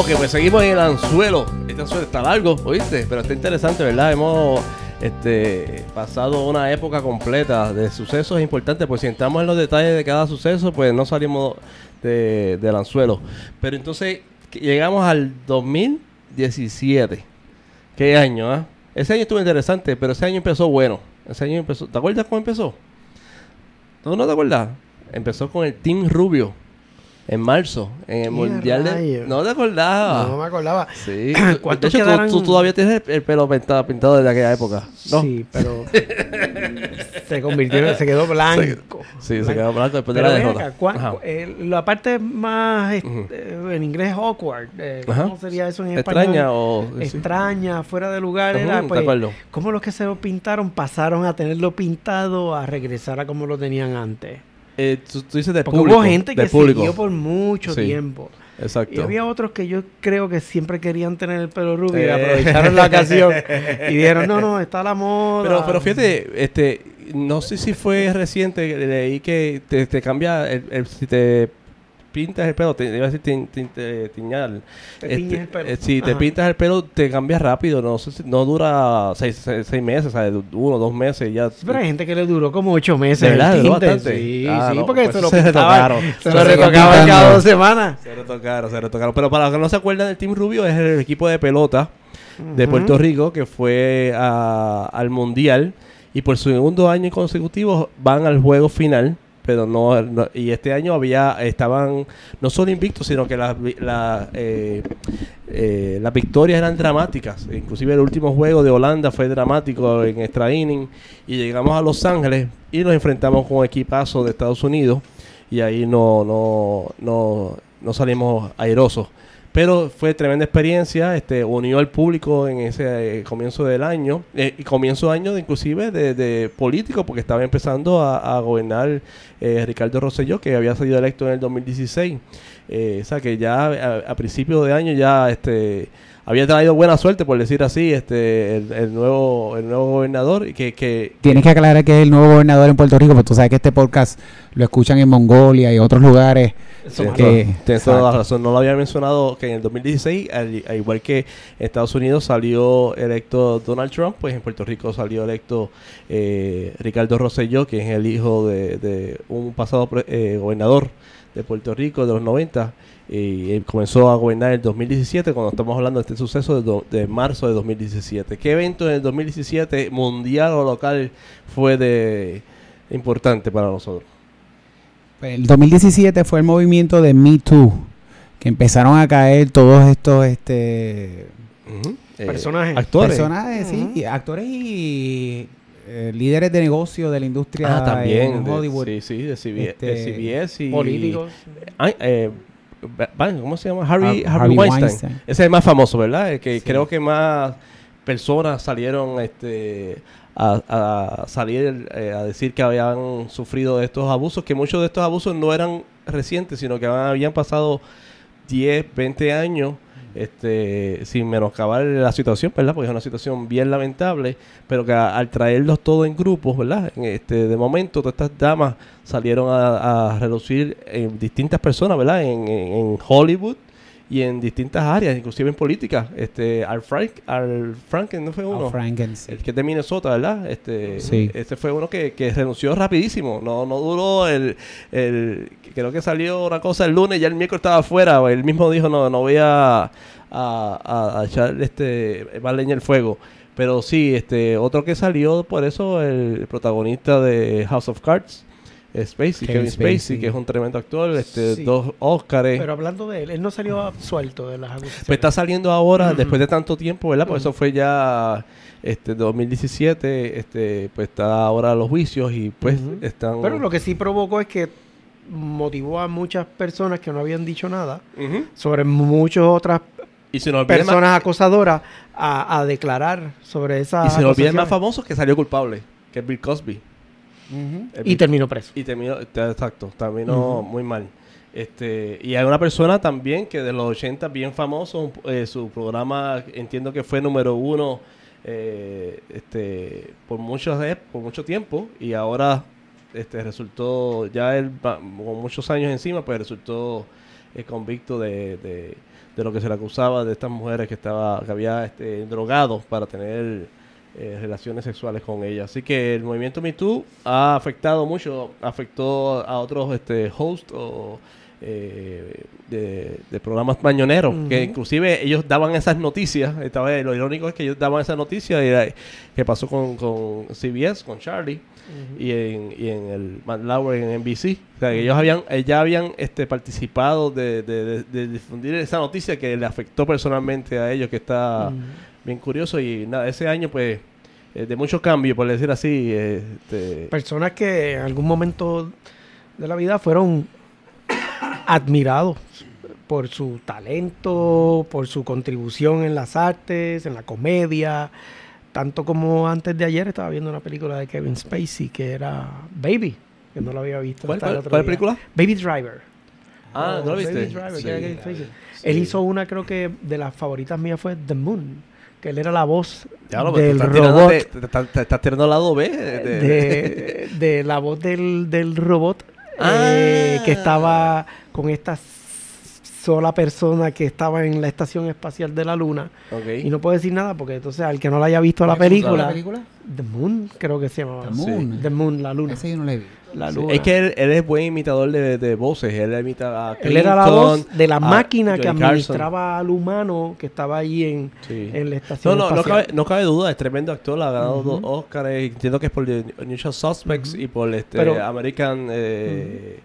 Ok, pues seguimos en el anzuelo. Este anzuelo está largo, ¿oíste? Pero está interesante, ¿verdad? Hemos este, pasado una época completa de sucesos importantes. Pues si entramos en los detalles de cada suceso, pues no salimos de- del anzuelo. Pero entonces llegamos al 2017. ¿Qué año, ah? Ese año estuvo interesante, pero ese año empezó bueno. Ese año empezó. ¿Te acuerdas cómo empezó? ¿Tú no te acuerdas? Empezó con el Team Rubio. En marzo, en el ¡Qué Mundial de... No te acordabas. No me acordaba. Sí. De ¿Cuántos hecho, tú- todavía tienes el, el pelo pintado, pintado desde aquella época. ¿no? Sí, pero se convirtió, se quedó blanco. Sí, se quedó blanco después de la derrota. acá, ¿cuál- Ajá. eh, la parte más, este, en inglés, awkward, eh. ¿cómo sería eso en español? ¿Extraña o...? sí. Extraña, fuera de lugar, Ujú, era de pues, acuerdo. cómo los que se lo pintaron pasaron a tenerlo pintado a regresar a como lo tenían antes. Eh, tú, tú dices Porque público. hubo gente que público. siguió por mucho Sí. tiempo. Exacto. Y había otros que yo creo que siempre querían tener el pelo rubio y Eh. aprovecharon la ocasión y dijeron, no, no, está la moda. Pero, pero fíjate, este, no sé si fue reciente, leí que te, te cambia, el, el- si te pintas el pelo, te iba a decir tin- tin- te- tiñar. Te Este, el pelo. eh, si te Ajá. pintas el pelo, te cambia rápido, no no dura seis, seis, seis meses, ¿sabes? uno, dos meses, ya. Pero hay gente que le duró como ocho meses. ¿De verdad? Sí, Ah, sí, no, porque pues se lo retocaron. Se Se lo retocaban cada dos semanas. Se retocaron, se retocaron. Pero para los que no se acuerdan del Team Rubio, es el equipo de pelota de. Puerto Rico que fue a- al Mundial y por segundo año consecutivo van al juego final. Pero no, y este año había estaban no solo invictos, sino que las eh, eh, las victorias eran dramáticas. Inclusive el último juego de Holanda fue dramático en extra inning. Y llegamos a Los Ángeles y nos enfrentamos con un equipazo de Estados Unidos. Y ahí no, no, no, no salimos airosos. Pero fue tremenda experiencia, este, unió al público en ese eh, comienzo del año, eh, y comienzo de año de, inclusive de, de político, porque estaba empezando a, gobernar eh, Ricardo Rosselló, que había sido electo en el 2016. Eh, o sea que ya a, a principio de año ya este había traído buena suerte, por decir así, este el, el nuevo el nuevo gobernador, y que, que Tienes que aclarar que es el nuevo gobernador en Puerto Rico, porque tú sabes que este podcast lo escuchan en Mongolia y otros lugares. Eso que- toda- tienes toda la razón. No lo había mencionado que en el 2016, al, al igual que en Estados Unidos salió electo Donald Trump, pues en Puerto Rico salió electo eh, Ricardo Rosselló, que es el hijo de, de un pasado eh, gobernador de Puerto Rico de los 90. Y él comenzó a gobernar en el 2017, cuando estamos hablando de este suceso de, do- de marzo de 2017. ¿Qué evento en el 2017, mundial o local, fue de importante para nosotros? Pues, El 2017 fue el movimiento de Me Too, que empezaron a caer todos estos este. Eh, Personajes. actores. personajes, sí, y actores y eh, líderes de negocio de la industria Ah, también. en de- Hollywood. sí, sí, de CBS, Este, de CBS y... Políticos. Ay, eh, ¿Cómo se llama? Harry, Har- Harvey Harvey Weinstein. Weinstein. Ese es el más famoso, ¿verdad? El que Sí. creo que más personas salieron este, a, a salir eh, a decir que habían sufrido de estos abusos, que muchos de estos abusos no eran recientes, sino que habían pasado 10, 20 años este, sin menoscabar la situación, ¿verdad? Porque es una situación bien lamentable, pero que al traerlos todos en grupos, ¿verdad? En este, de momento, todas estas damas salieron a, a reducir en distintas personas, ¿verdad? En- en Hollywood y en distintas áreas, inclusive en política. Este, Al Frank, Al Franken, ¿no fue uno? Al Franken, sí. El que es de Minnesota, ¿verdad? Este, Sí. este fue uno que, que renunció rapidísimo. No, no duró el, el... Creo que salió una cosa el lunes, ya el miércoles estaba afuera. Él mismo dijo, no, no voy a, a, a- a echar este, más leña al fuego. Pero sí, este otro que salió por eso, el protagonista de House of Cards, Spacey, Kevin, Kevin Spacey, Spacey. que es un tremendo actor, este, Sí. dos Oscars. Pero hablando de él, él no salió absuelto de las acusaciones. Pues está saliendo ahora, después de tanto tiempo, ¿verdad? Por Ujú. eso fue ya este 2017, este pues está ahora los juicios y pues están Pero lo que sí provocó es que motivó a muchas personas que no habían dicho nada sobre muchas otras y se nos olvida el más, personas acosadoras a, a declarar sobre esa y se nos olvida el más famoso que salió culpable, que es Bill Cosby. Y terminó preso. y terminó te- exacto, terminó muy mal. Este, y hay una persona también que de los 80 bien famoso, eh, su programa entiendo que fue número uno eh, este, por muchos por mucho tiempo y ahora este resultó ya él con muchos años encima pues resultó eh, convicto de, de, de lo que se le acusaba de estas mujeres que estaba que había este, drogado para tener eh, relaciones sexuales con ellas. Así que el movimiento Me Too ha afectado mucho, afectó a otros este, hosts o eh, de, de programas mañoneros, que inclusive ellos daban esas noticias, esta vez lo irónico es que ellos daban esas noticias que pasó con, con CBS, con Charlie y en, y en el Matt Lauer en NBC. O sea, que ellos habían, eh, ya habían este, participado de, de- difundir esa noticia que le afectó personalmente a ellos, que está. Bien curioso. Y nada, ese año, pues, eh, de mucho cambio, por decir así. Este, Personas que en algún momento de la vida fueron admirados por su talento, por su contribución en las artes, en la comedia. Tanto como antes de ayer estaba viendo una película de Kevin Spacey que era Baby, que no lo había visto. ¿Cuál, hasta el cuál- otro cuál día. película? Baby Driver. Ah, ¿no lo viste? Baby Driver, Sí. que era Kevin Spacey. Sí. Él hizo una, creo que de las favoritas mías fue The Moon, que él era la voz Ya lo, del estás robot. te, te- te estás tirando al lado B. de- de, de la voz del, del robot eh, Ah. que estaba con esta sola persona que estaba en la estación espacial de la luna Ok. y no puedo decir nada porque entonces al que no la haya visto la ¿Cómo se llama película, la película? The Moon creo que se llamaba The Moon. The Moon la luna Ese yo no le vi. La Sí, luna Es que él, él es buen imitador de, de voces. Él imita a él era la Clinton, voz de la máquina que administraba al humano que estaba ahí en, Sí. en la estación no, no espacial. cabe, no cabe duda, es tremendo actor, ha ganado dos Oscars, entiendo que es por The Unusual Suspects y por este Pero- American... Eh,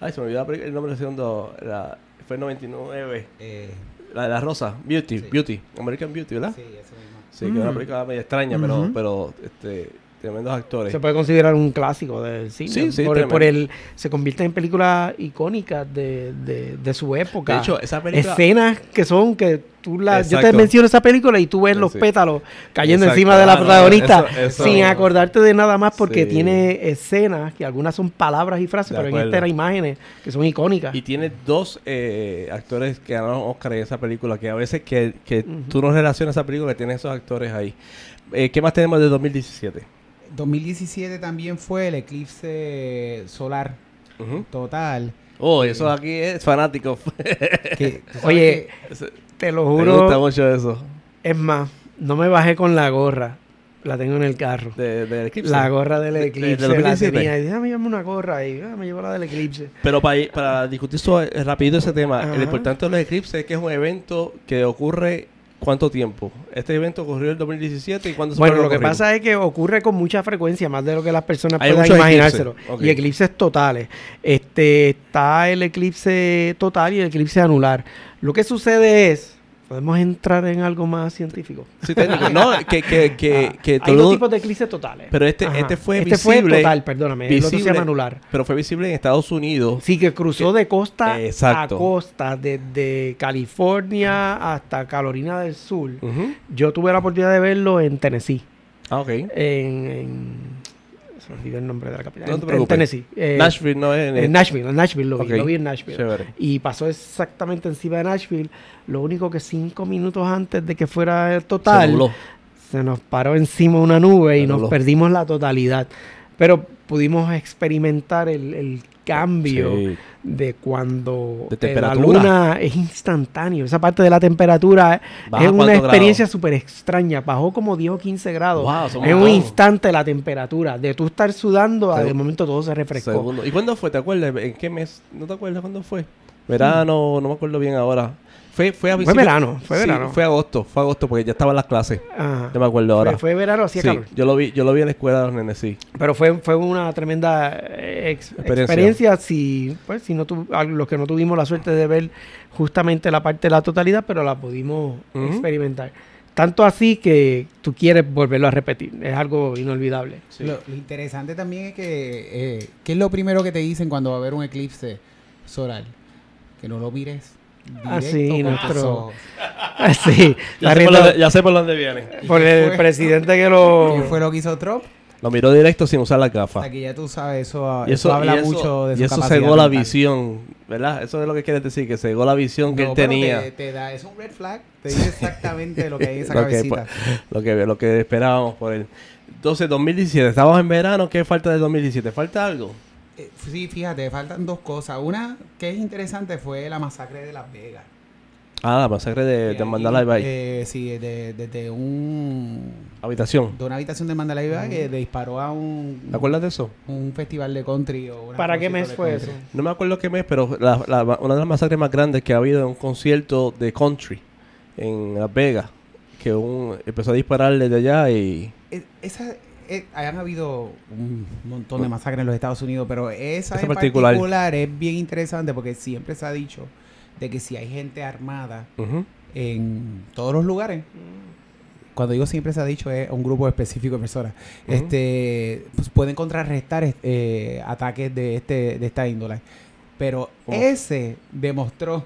Ay, se me olvidó el nombre del segundo, la- fue en 99, Eh, la de la rosa, Beauty, Sí. Beauty, American Beauty, ¿verdad? sí, eso mismo. Sí, que es una Mm. película medio extraña, pero, pero este, tremendos actores. Se puede considerar un clásico del cine. Sí, sí, por, tremendo. por el, se convierte en películas icónicas de, de, de su época. De hecho, esa película... Escenas que son que tú la, yo te Exacto. menciono esa película y tú ves los pétalos cayendo Exacto. encima de la Ah, no, protagonista eso- eso- sin acordarte de nada más porque tiene escenas que algunas son palabras y frases, pero en esta eran imágenes que son icónicas. Y tiene dos eh, actores que ganaron Oscar en esa película, que a veces que, que tú no relacionas esa película, que tiene esos actores ahí. Eh, ¿Qué más tenemos de 2017? 2017 también fue el eclipse solar total. Oh, eso aquí es fanático. que- Oye, que- Te lo Me gusta juro, mucho eso. es más, no me bajé con la gorra, la tengo en el carro. De, del eclipse. La gorra del De- de- eclipse del la 2017. tenía. Y déjame llevarme una gorra y ah, me llevo la del eclipse. Pero para, ir- para discutir so- eh, rápido ese tema, Ajá. lo importante de los eclipses es que es un evento que ocurre ¿cuánto tiempo? Este evento ocurrió en el 2017 y cuándo se Bueno, lo que pasa es que ocurre con mucha frecuencia, más de lo que las personas Hay puedan imaginárselo. eclipses. Y eclipses totales. Este, está el eclipse total y el eclipse anular. Lo que sucede es, podemos entrar en algo más científico. Sí, técnico. no, que, que, que, Ah, que hay todo- dos tipos de eclipses totales. Pero este- Ajá. este fue Este fue visible- total, perdóname. El otro se visible. llama anular. pero fue visible en Estados Unidos. Sí, que cruzó de costa Exacto. a costa, desde California hasta Carolina del Sur. Yo tuve la oportunidad de verlo en Tennessee. Ah, ok. En, en- se me olvidó el nombre de la capital. No en, te en preocupes. Tennessee. Eh, Nashville no es en en Nashville, en Nashville lo vi, lo vi en Nashville. Chévere. Y pasó exactamente encima de Nashville. Lo único que cinco minutos antes de que fuera el total, se nos paró encima una nube y nos perdimos la totalidad. Pero pudimos experimentar el, el cambio Sí. De cuando De temperatura. la luna es instantáneo. Esa parte de la temperatura ¿Baja es una experiencia súper extraña. Bajó como 10 o 15 grados. Wow, en un instante la temperatura. De tú estar sudando, a Seg- de momento todo se refrescó. Segundo. ¿Y cuándo fue? ¿Te acuerdas? ¿En qué mes? ¿No te acuerdas cuándo fue? Verano, no me acuerdo bien ahora. Fue, fue a Fue verano, fue Sí, verano. Fue agosto, fue agosto porque ya estaban las clases. Ajá. No me acuerdo ahora. Fue, fue verano, sí, calor. yo lo vi, yo lo vi en la escuela de los nenes, sí. Pero fue, fue una tremenda eh, ex- Experiencia. experiencia. si, pues, si no tu- los que no tuvimos la suerte de ver justamente la parte de la totalidad, pero la pudimos experimentar. Tanto así que tú quieres volverlo a repetir. Es algo inolvidable. Lo, lo interesante también es que, eh, ¿qué es lo primero que te dicen cuando va a haber un eclipse solar? Que no lo mires. Ah, directo sí, con tus nuestro-. Así. Ya, sé por dónde, ya sé por dónde viene. por ¿Qué el fue? presidente que lo... ¿Qué fue lo que hizo Trump? Lo miró directo sin usar la gafa. Aquí ya tú sabes, eso, Y eso, eso, habla y eso- mucho de y su eso capacidad cegó la visión, ¿verdad? Eso es lo que quieres decir, que cegó la visión que él pero tenía. Te, te da, es un red flag. Te dice exactamente lo que hay en esa Lo que, cabecita. lo, que, lo que esperábamos por él. Entonces, 2017, estábamos en verano, ¿qué falta de 2017? ¿Falta algo? Eh, sí, fíjate, faltan dos cosas. Una que es interesante fue la masacre de Las Vegas. Ah, la masacre de, Mandalay Bay. eh, sí, desde de, de un Habitación. de una habitación de Mandalay Bay que le disparó a un, ¿Te acuerdas de eso? un festival de country. O una ¿Para qué mes fue country. eso? No me acuerdo qué mes, pero la- la- una de las masacres más grandes que ha habido en un concierto de country en Las Vegas. Que un, empezó a disparar desde allá y... Eh, esa, eh, han habido un montón de masacres en los Estados Unidos, pero esa, Esa en particular. particular. es bien interesante porque siempre se ha dicho de que si hay gente armada en todos los lugares, cuando digo siempre se ha dicho es un grupo específico de personas, este, pues pueden contrarrestar eh, ataques de este de esta índole. Pero ese demostró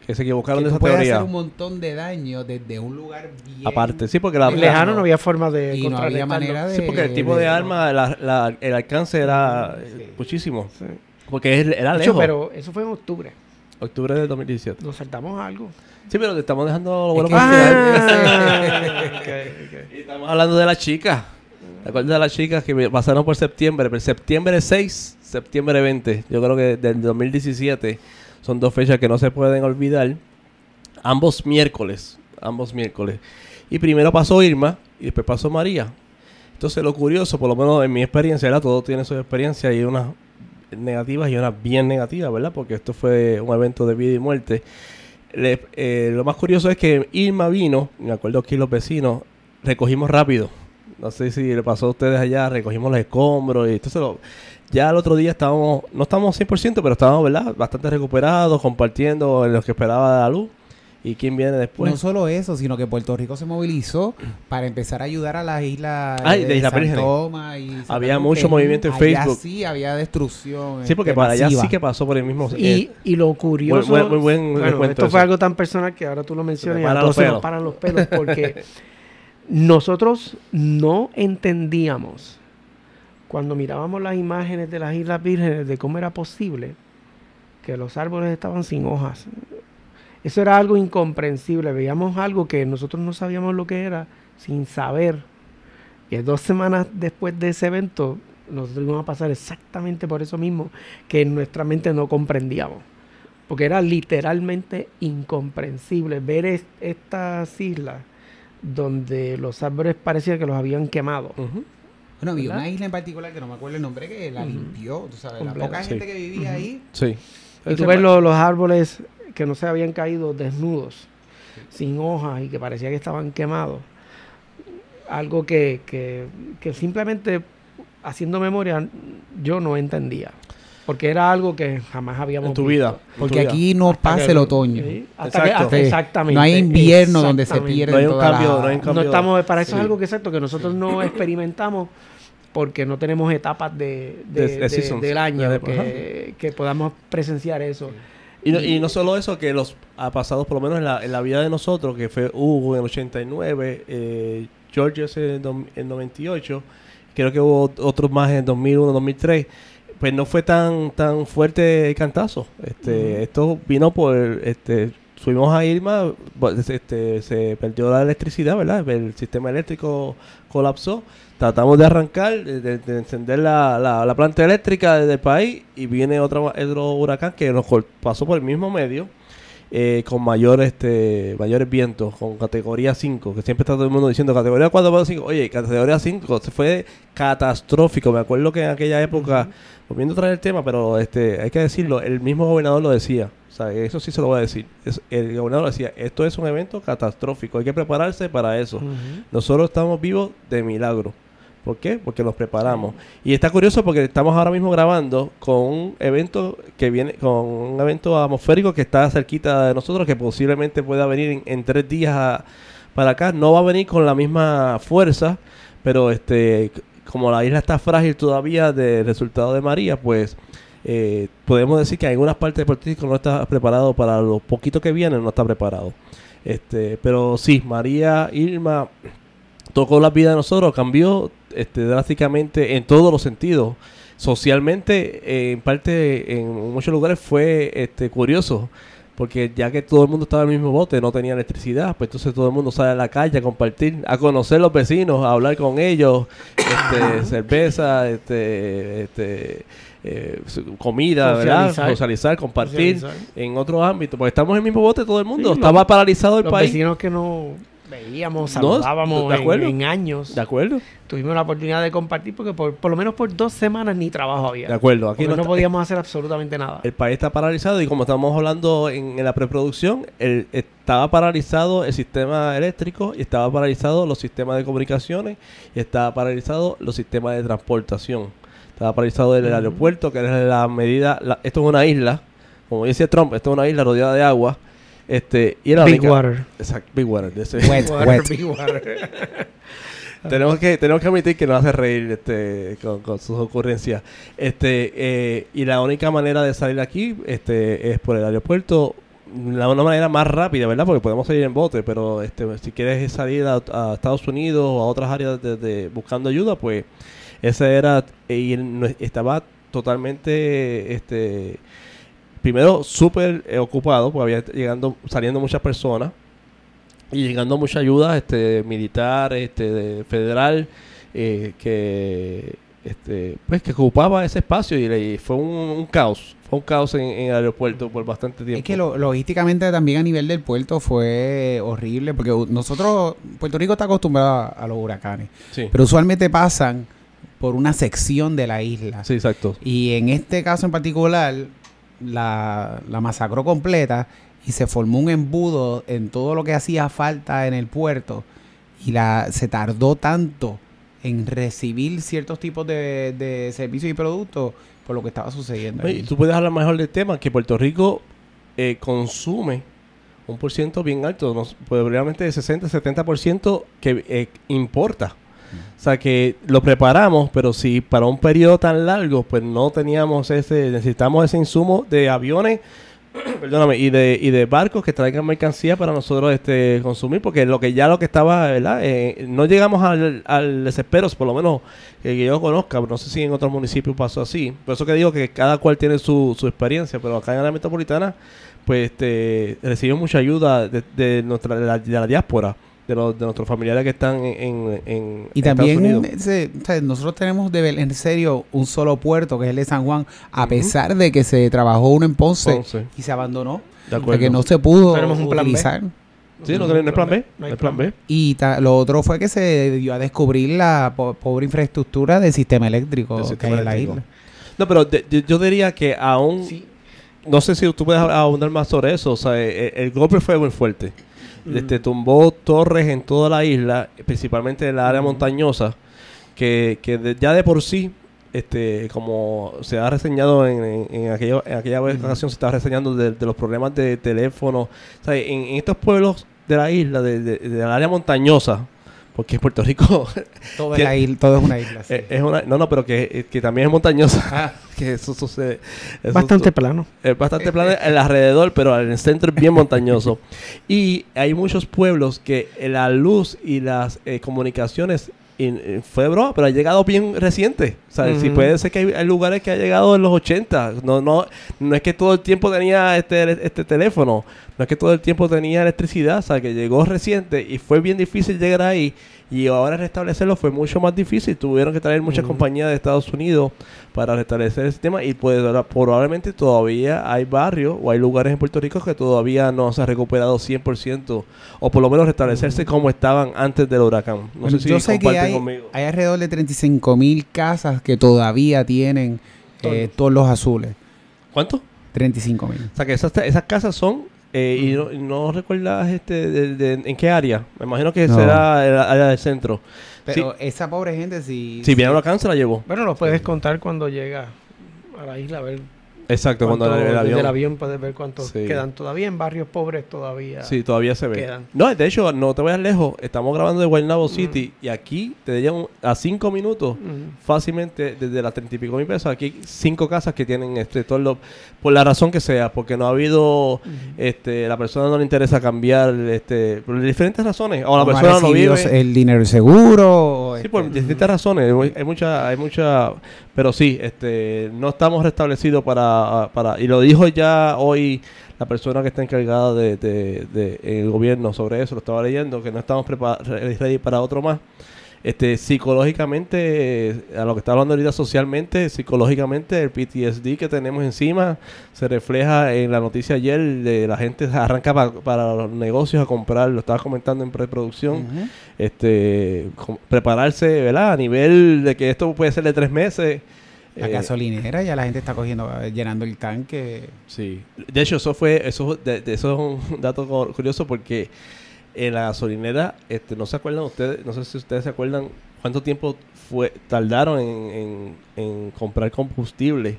Que se equivocaron que de esa puedes teoría. hacer un montón de daño desde un lugar bien Aparte, sí, porque la... La- Lejano no había forma de y no había manera de sí, porque el tipo de arma, la- la- el alcance era eh, Sí. muchísimo. Sí. Porque era De hecho, lejos. pero eso fue en octubre. Octubre de 2017. Nos saltamos algo. Sí, pero te estamos dejando lo bueno que- para el final. Ah, ok, ok. Y estamos hablando de las chicas. ¿Te acuerdas de las chicas que pasaron por septiembre? Pero septiembre 6, septiembre 20. Yo creo que del 2017 son dos fechas que no se pueden olvidar. Ambos miércoles. Ambos miércoles. Y primero pasó Irma y después pasó María. Entonces lo curioso, por lo menos en mi experiencia, ¿verdad? todo tiene su experiencia y unas negativas y unas bien negativas, ¿verdad? Porque esto fue un evento de vida y muerte. Eh, lo más curioso es que Irma vino, me acuerdo aquí los vecinos, recogimos rápido. No sé si le pasó a ustedes allá, recogimos los escombros y entonces lo- ya el otro día estábamos, no estábamos 100%, pero estábamos, ¿verdad? Bastante recuperados, compartiendo en lo que esperaba la luz. ¿Y quién viene después? no solo eso, sino que Puerto Rico se movilizó para empezar a ayudar a las islas Ay, de Isla San. Tomás y Había mucho movimiento en allá Facebook. Sí, había destrucción. sí, porque este, para allá sí que pasó por el mismo... Y, eh, y lo curioso. Muy- muy buen bueno, esto eso. fue algo tan personal que ahora tú lo mencionas y a todos los se nos pelos. paran los pelos porque nosotros no entendíamos cuando mirábamos las imágenes de las Islas Vírgenes de cómo era posible que los árboles estaban sin hojas. Eso era algo incomprensible. Veíamos algo que nosotros no sabíamos lo que era sin saber. Que dos semanas después de ese evento, nosotros íbamos a pasar exactamente por eso mismo que en nuestra mente no comprendíamos. Porque era literalmente incomprensible ver es- estas islas donde los árboles parecía que los habían quemado. Bueno, había ¿verdad? una isla en particular que no me acuerdo el nombre que la limpió, tú sabes, la poca Sí. gente que vivía ahí. Sí. Y tú ves lo- los árboles que no se habían caído desnudos, sin hojas y que parecía que estaban quemados. Algo que, que, que simplemente haciendo memoria yo no entendía. Porque era algo que jamás habíamos En tu visto. vida. en tu Porque vida. aquí no pasa el otoño. Sí, hasta que- Exacto. exactamente. No hay invierno donde se pierden No hay un cambio, las- no hay un No cambio. estamos, para eso Sí. es algo que exacto que nosotros no experimentamos porque no tenemos etapas de, de- De- de de- seasons. del año De- que, que podamos presenciar eso. Y no, y no solo eso, que los ha pasado por lo menos en la, en la vida de nosotros, que fue Hugo en el 89, eh, George en el, dom- en 98, creo que hubo ot- otros más en 2001, 2003, pues no fue tan tan fuerte el cantazo. Este, Ujú. Esto vino por, este, subimos a Irma, este, se perdió la electricidad, ¿verdad? El sistema eléctrico colapsó. Tratamos de arrancar, de, de- de encender la, la- la planta eléctrica del país y viene otro, otro huracán que nos pasó por el mismo medio eh, con mayor, este, mayores vientos, con categoría 5, que siempre está todo el mundo diciendo categoría 4, 5. Oye, categoría 5 se fue catastrófico. Me acuerdo que en aquella época, volviendo a traer el tema, pero este, hay que decirlo, el mismo gobernador lo decía. O sea, eso sí se lo voy a decir. Es- el gobernador decía, esto es un evento catastrófico, hay que prepararse para eso. Nosotros estamos vivos de milagro. ¿Por qué? Porque nos preparamos. Y está curioso porque estamos ahora mismo grabando con un evento que viene, con un evento atmosférico que está cerquita de nosotros, que posiblemente pueda venir en, en tres días a- para acá. No va a venir con la misma fuerza, pero este, como la isla está frágil todavía del resultado de María, pues eh, podemos decir que en algunas partes de Puerto Rico no está preparado para lo poquito que viene, no está preparado. Este, pero sí, María, Irma, tocó la vida de nosotros, cambió este, drásticamente en todos los sentidos. Socialmente, eh, en parte, en muchos lugares fue este, curioso, porque ya que todo el mundo estaba en el mismo bote, no tenía electricidad, pues entonces todo el mundo sale a la calle a compartir, a conocer los vecinos, a hablar con ellos, este, cerveza, este, este, eh, comida, ¿verdad? Socializar. Compartir Socializar. en otros ámbitos, porque estamos en el mismo bote todo el mundo. Sí, Estaba los- paralizado el Los país. vecinos que no veíamos, saludábamos en- años. ¿De acuerdo? Tuvimos la oportunidad de compartir porque por, por lo menos por dos semanas ni trabajo había. De acuerdo. Aquí no podíamos hacer absolutamente nada. El país está paralizado y como estamos hablando en, en la preproducción, el- estaba paralizado el sistema eléctrico y estaba paralizado los sistemas de comunicaciones y estaba paralizado los sistemas de transportación. Estaba paralizado el, Ujú. aeropuerto, que era la medida, la- esto es una isla, como dice Trump, esto es una isla rodeada de agua. Este, y era la Big única- water. Exacto, Big Water. de ese- Wet, Water, wet. big water. tenemos que tenemos que admitir que nos hace reír este con, con sus ocurrencias este eh, y la única manera de salir aquí este es por el aeropuerto la una manera más rápida verdad porque podemos salir en bote pero este si quieres salir a, a Estados Unidos o a otras áreas de, de- buscando ayuda pues ese era y él estaba totalmente este primero súper eh, ocupado porque había llegando saliendo muchas personas y llegando mucha ayuda este militar este de- federal eh, que este pues que ocupaba ese espacio y, fue un, un caos fue un caos en, en el aeropuerto por bastante tiempo. Es que lo- logísticamente también a nivel del puerto fue horrible, porque nosotros, Puerto Rico está acostumbrado a, a los huracanes, sí. pero usualmente pasan por una sección de la isla. sí exacto. Y en este caso en particular, la, la masacró completa y se formó un embudo en todo lo que hacía falta en el puerto y la se tardó tanto en recibir ciertos tipos de, de servicios y productos por lo que estaba sucediendo. Oye, tú puedes hablar mejor del tema que Puerto Rico eh, consume un por ciento bien alto, nos, probablemente de 60-70% que eh, importa. O sea que lo preparamos, pero si para un periodo tan largo, pues no teníamos ese, necesitamos ese insumo de aviones, perdóname, y de, y de barcos que traigan mercancía para nosotros este consumir, porque lo que ya lo que estaba, ¿verdad? Eh, no llegamos al, al desespero, por lo menos eh, que yo conozca, no sé si en otros municipios pasó así. Por eso que digo que cada cual tiene su, su experiencia, pero acá en la metropolitana, pues este, recibimos mucha ayuda de, de nuestra de la, de la diáspora, de, los, de nuestros familiares que están en, en, en Y Estados también Unidos. ese- o sea, nosotros tenemos de, ver- en serio un solo puerto, que es el de San Juan, a pesar de que se trabajó uno en Ponce Ponce, y se abandonó, de acuerdo. porque no se pudo Tenemos un plan B. utilizar. Sí, no, no hay plan B. No hay plan B. Y ta- lo otro fue que se dio a descubrir la po- pobre infraestructura del sistema eléctrico Del que sistema hay en la isla. No, pero de- yo, yo diría que aún, Sí. no sé si tú puedes ahondar más sobre eso, o sea, eh, el, golpe fue muy fuerte. Mm. Este, tumbó torres en toda la isla, principalmente en la área montañosa, que, que de- ya de por sí, este, como se ha reseñado en, en, en aquella, en aquella ocasión, se estaba reseñando de, de los problemas de teléfono. O sea, en, en estos pueblos de la isla, de, de- del área montañosa, porque Puerto Rico Todo, es la isla- todo es una isla. sí. eh, es una... No, no, pero que, que también es montañosa. que eso sucede. eso Bastante su- plano. es bastante plano el alrededor, pero en el centro es bien montañoso. Y hay muchos pueblos que la luz y las eh, comunicaciones in- eh, fue broma, pero ha llegado bien reciente. O sea, si puede ser que hay, hay lugares que ha llegado en los 80. No, no, no es que todo el tiempo tenía este, este teléfono. No es que todo el tiempo tenía electricidad. O sea, que llegó reciente y fue bien difícil llegar ahí. Y ahora restablecerlo fue mucho más difícil. Tuvieron que traer muchas compañías de Estados Unidos para restablecer el sistema. Y pues, probablemente todavía hay barrios o hay lugares en Puerto Rico que todavía no se ha recuperado 100%. O por lo menos restablecerse como estaban antes del huracán. No Bueno, sé si yo sé que hay, conmigo. hay alrededor de 35 mil casas que todavía tienen eh, todos los azules. ¿Cuánto? 35 mil. O sea, que esas, esas casas son... eh, y, no, y no recuerdas este, de- de- en qué área. Me imagino que No. será el área del centro. Pero esa pobre gente sí... Si viene el huracán, se la llevó. Bueno, lo puedes contar cuando llega a la isla, a ver Exacto, cuando el, el desde avión... el avión puedes ver cuántos Sí. quedan todavía en barrios pobres todavía. Sí, todavía se ve. quedan. No, de hecho, no te vayas lejos. Estamos grabando de Guaynabo City y aquí te llevan a cinco minutos Mm. fácilmente desde las treinta y pico mil pesos. Aquí cinco casas que tienen este todo lo- por la razón que sea, porque no ha habido este la persona no le interesa cambiar este por diferentes razones o la persona no vive. el dinero del seguro. Sí, este, por distintas razones. Hay mucha, hay mucha, pero sí, este, no estamos restablecidos para, para, y lo dijo ya hoy la persona que está encargada de, de, el gobierno sobre eso, lo estaba leyendo, que no estamos ready para otro más. Este, psicológicamente, a lo que está hablando ahorita socialmente, psicológicamente, el PTSD que tenemos encima se refleja en la noticia ayer de la gente arranca pa- para los negocios a comprar, lo estaba comentando en preproducción, este, com- prepararse, ¿verdad? A nivel de que esto puede ser de tres meses. La eh, gasolinera, ya la gente está cogiendo, llenando el tanque. Sí. De hecho, eso fue, eso, de, de- eso es un dato cu- curioso porque en la gasolinera, este, no se acuerdan ustedes, no sé si ustedes se acuerdan cuánto tiempo fue, tardaron en, comprar combustible.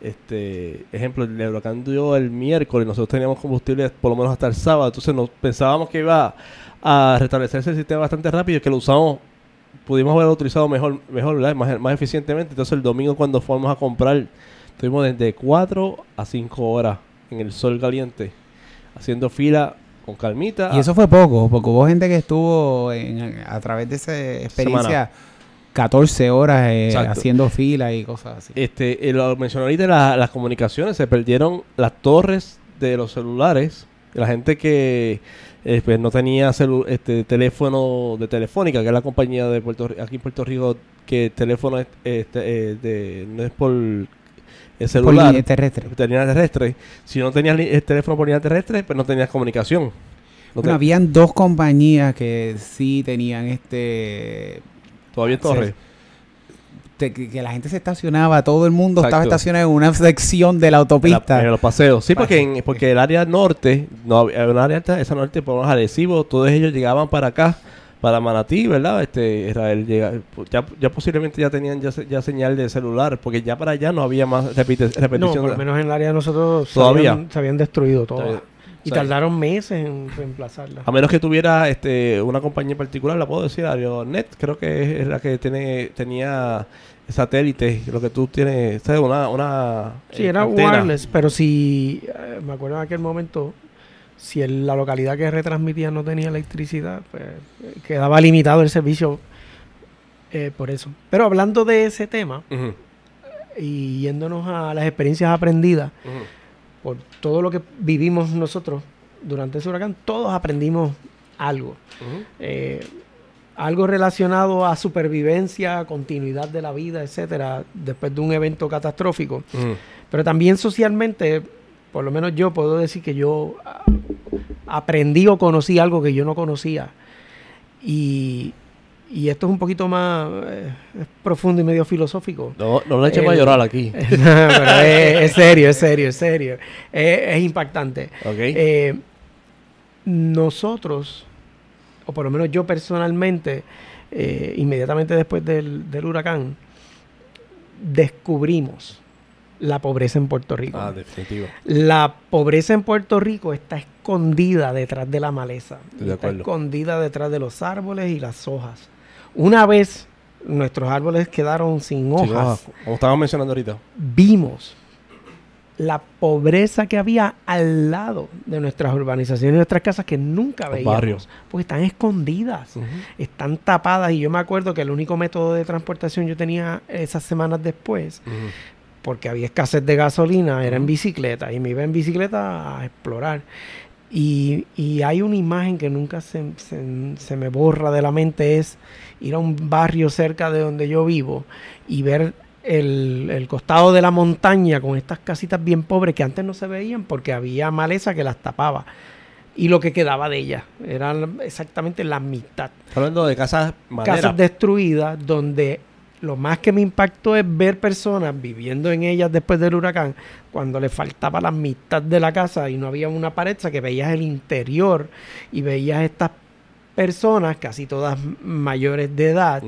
Este, ejemplo, el huracán dio el miércoles, nosotros teníamos combustible por lo menos hasta el sábado, entonces nos pensábamos que iba a restablecerse el sistema bastante rápido que lo usamos, pudimos haberlo utilizado mejor, mejor. Más, más eficientemente. Entonces el domingo cuando fuimos a comprar, estuvimos desde 4 a 5 horas en el sol caliente, haciendo fila con calmita. Y eso fue poco, porque hubo gente que estuvo en- a través de esa experiencia 14 horas eh, haciendo fila y cosas así. Este, eh, lo mencioné ahorita, la- las comunicaciones, se perdieron las torres de los celulares. La gente que eh, pues, no tenía celu- este, teléfono de Telefónica, que es la compañía de Puerto aquí en Puerto Rico, que el teléfono es, este, de, no es por el Por celular, línea terrestre. tenía terrestre. Si no tenías el teléfono por línea terrestre, pues no tenías comunicación. No Bueno, te- habían dos compañías que sí tenían este todavía en torre. te- que, la gente se estacionaba, todo el mundo estaba Exacto. estacionado en una sección de la En, autopista. la- en los paseos. Sí, porque, en- porque el área norte, no había un área esa norte, por los adhesivos, todos ellos llegaban para acá, para Manatí, ¿verdad? Este, Israel llega, ya, ya posiblemente ya tenían ya, ya señal de celular, porque ya para allá no había más repite- No, repetición. por lo menos en el área de nosotros se Todavía. habían, se habían destruido. Todavía. Y tardaron meses en reemplazarlas. A menos que tuviera este, una compañía en particular, la puedo decir, Aeronet, creo que es la que tiene, tenía satélite, lo que tú tienes, ¿sabes? Una, una Sí, eh, era antena. wireless, pero si, eh, me acuerdo en aquel momento, si el- la localidad que retransmitía no tenía electricidad, pues eh, quedaba limitado el servicio eh, por eso. Pero hablando de ese tema y yéndonos a las experiencias aprendidas por todo lo que vivimos nosotros durante ese huracán, todos aprendimos algo. Eh, algo relacionado a supervivencia, continuidad de la vida, etcétera, después de un evento catastrófico. Pero también socialmente, por lo menos yo puedo decir que yo ah, aprendí o conocí algo que yo no conocía. Y, y esto es un poquito más eh, profundo y medio filosófico. No, no le echemos a llorar aquí. Pero es, es serio, es serio, es serio. Es, es impactante. ¿Ok? Eh, nosotros, o por lo menos yo personalmente, eh, inmediatamente después del, del huracán, descubrimos la pobreza en Puerto Rico. ah, definitivo. La pobreza en Puerto Rico está escondida detrás de la maleza. De está escondida detrás de los árboles y las hojas. Una vez nuestros árboles quedaron sin hojas, hojas, Como estábamos mencionando ahorita. vimos la pobreza que había al lado de nuestras urbanizaciones y nuestras casas que nunca Los veíamos. barrios. Porque están escondidas, están tapadas. Y yo me acuerdo que el único método de transportación yo tenía esas semanas después. Porque había escasez de gasolina, era en bicicleta. Y me iba en bicicleta a explorar. Y, y hay una imagen que nunca se, se- se me borra de la mente, es ir a un barrio cerca de donde yo vivo y ver el, el costado de la montaña con estas casitas bien pobres que antes no se veían porque había maleza que las tapaba. Y lo que quedaba de ellas era exactamente la mitad hablando de casas casas destruidas donde lo más que me impactó es ver personas viviendo en ellas después del huracán cuando le faltaba la mitad de la casa y no había una pared, que veías el interior y veías estas personas, casi todas mayores de edad,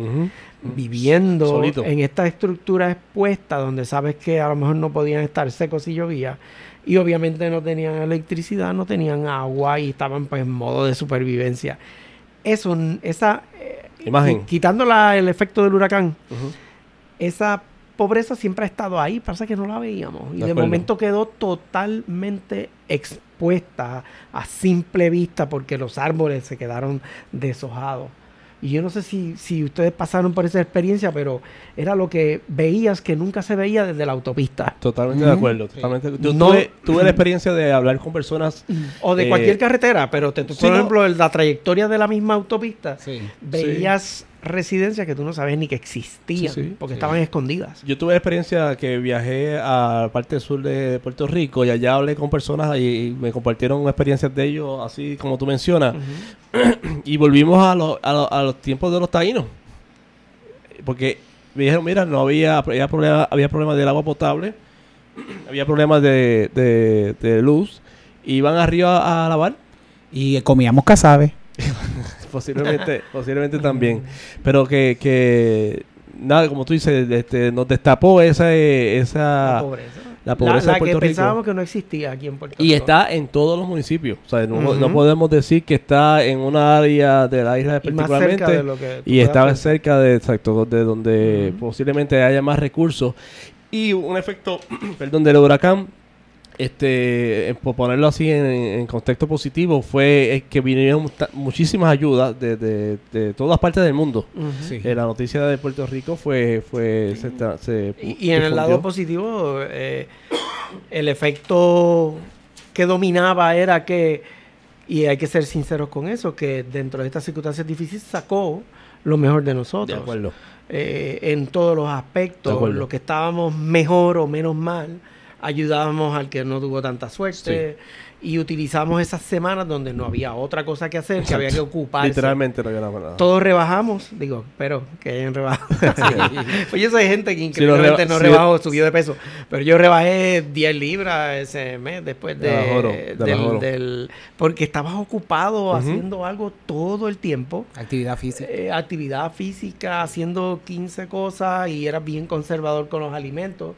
viviendo Solito. en esta estructura expuesta donde sabes que a lo mejor no podían estar secos si llovía y obviamente no tenían electricidad, no tenían agua y estaban pues en modo de supervivencia. Eso, esa eh, Imagen. qui- quitando la- el efecto del huracán, esa pobreza siempre ha estado ahí, pasa que no la veíamos. Y De de, momento quedó totalmente expuesta a simple vista porque los árboles se quedaron deshojados. Y yo no sé si, si ustedes pasaron por esa experiencia, pero era lo que veías que nunca se veía desde la autopista. Totalmente de acuerdo. Sí. Yo No- tuve, tuve la experiencia de hablar con personas. O de Eh, cualquier carretera, pero te, sí, por no. ejemplo, la trayectoria de la misma autopista, Sí. veías residencias que tú no sabes ni que existían, Sí, sí, porque sí. estaban escondidas. Yo tuve la experiencia que viajé a la parte sur de Puerto Rico y allá hablé con personas y me compartieron experiencias de ellos, así como tú mencionas. Y volvimos a, los- a, los- a los tiempos de los taínos. Porque me dijeron, mira, no había, había problemas había problemas del agua potable, había problemas de, de, de luz. Iban arriba a lavar, Y comíamos casabe. posiblemente, posiblemente también. Pero que, que nada, como tú dices, este, nos destapó esa, eh, La esa pobreza. la pobreza La, de que Puerto Rico. pensábamos que no existía aquí en Puerto Y Rico. está en todos los municipios. O sea, no, no podemos decir que está en una área de la isla Y más particularmente. cerca de lo que y pensar. cerca de exacto de donde posiblemente haya más recursos y un efecto perdón del huracán este eh, por ponerlo así en, en contexto positivo fue que vinieron muchísimas ayudas de, de- de todas partes del mundo. Sí. Eh, la noticia de Puerto Rico fue fue se, se Y, y en el lado positivo, eh, el efecto que dominaba era que, y hay que ser sinceros con eso, que dentro de estas circunstancias difíciles sacó lo mejor de de nosotros. acuerdo eh, en todos los De aspectos. acuerdo. Lo que estábamos mejor o menos mal, ayudábamos al que no tuvo tanta suerte. Y utilizamos esas semanas donde no había otra cosa que hacer, que había que ocuparse. literalmente no había nada Todos rebajamos, digo, pero que hayan rebajado. pues yo soy gente que Si increíblemente reba- no si- rebajó, subió de peso. Pero yo rebajé 10 libras ese mes después de, De la joro, de la del, joro. del- Porque estabas ocupado haciendo algo todo el tiempo. Actividad física. Eh, actividad física, haciendo 15 cosas y eras bien conservador con los alimentos.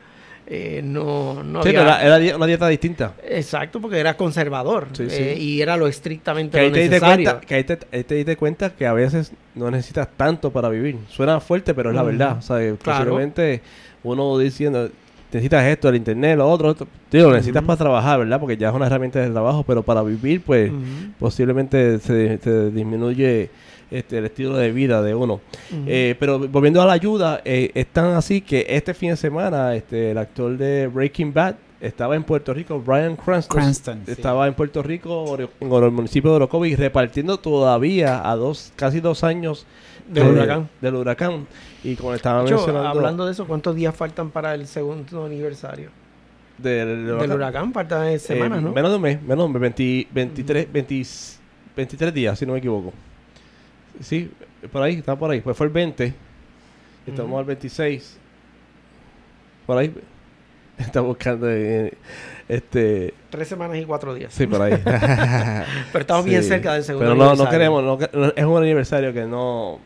Eh, no, no Sí, había- era, era una dieta distinta. Exacto, porque eras conservador Sí, eh, y era lo estrictamente que ahí lo te necesario. cuenta que ahí te, ahí te diste cuenta que a veces no necesitas tanto para vivir. Suena fuerte pero es la verdad o sea Claro. posiblemente uno diciendo necesitas esto el internet lo otro, otro. Digo, lo necesitas para trabajar verdad porque ya es una herramienta de trabajo pero para vivir pues posiblemente se, se disminuye este, el estilo de vida de uno eh, pero volviendo a la ayuda, eh, es tan así que este fin de semana este, el actor de Breaking Bad estaba en Puerto Rico, Brian Cranston, Cranston, sí. estaba en Puerto Rico, en el municipio de Orocovis, repartiendo todavía a dos, casi dos años Del huracán. del huracán. Y como estaba mencionando, hablando de eso, ¿cuántos días faltan para el segundo aniversario? del, Del huracán, faltan eh, semanas, Eh, ¿no? Menos de un mes, menos de un mes, 20 23, 20 23 días, si no me equivoco. Sí, por ahí, está por ahí. Pues fue el 20. Estamos Ujú. al 26. Por ahí. Está buscando. eh, este. Tres semanas y cuatro días. Sí, por ahí. Pero estamos bien cerca del segundo Pero no, no aniversario. queremos. No, que- no- es un aniversario que no.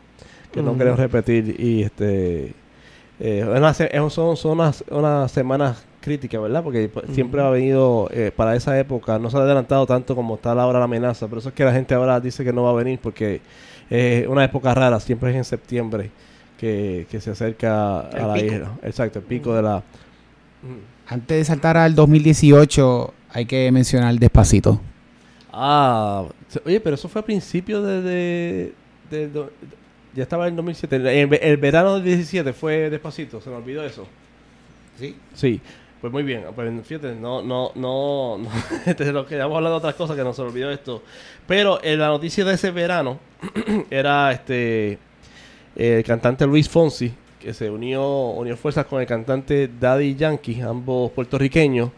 Que no queremos repetir. Y este. eh, una son son unas, unas semanas críticas, ¿verdad? Porque pues, siempre ha venido eh, para esa época. No se ha adelantado tanto como está ahora la amenaza. Por eso es que la gente ahora dice que no va a venir. Porque es una época rara. Siempre es en septiembre que, que se acerca El a la pico. isla. Exacto, el pico de la. Antes de saltar al 2018, hay que mencionar Despacito. Ah, oye, pero eso fue a principios de, de- ya estaba en 2007. El, el verano del 17 fue despacito, se me olvidó eso. Sí. Sí, pues muy bien. Pues fíjate, no, no, no, no este, lo que habíamos hablado de otras cosas que nos olvidó esto. Pero en la noticia de ese verano era este el cantante Luis Fonsi que se unió, unió fuerzas con el cantante Daddy Yankee, ambos puertorriqueños,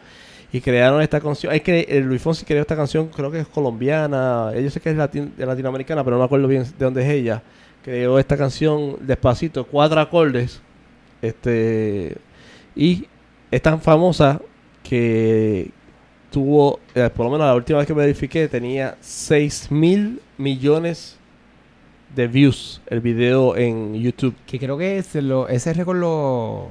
y crearon esta canción. Es que eh, Luis Fonsi creó esta canción, creo que es colombiana, yo sé que es latin- latinoamericana, pero no me acuerdo bien de dónde es ella. Creó esta canción despacito, cuatro acordes, este, y es tan famosa que tuvo, eh, por lo menos la última vez que verifiqué, tenía 6 mil millones de views el video en YouTube. Que creo que ese, lo, ese récord lo,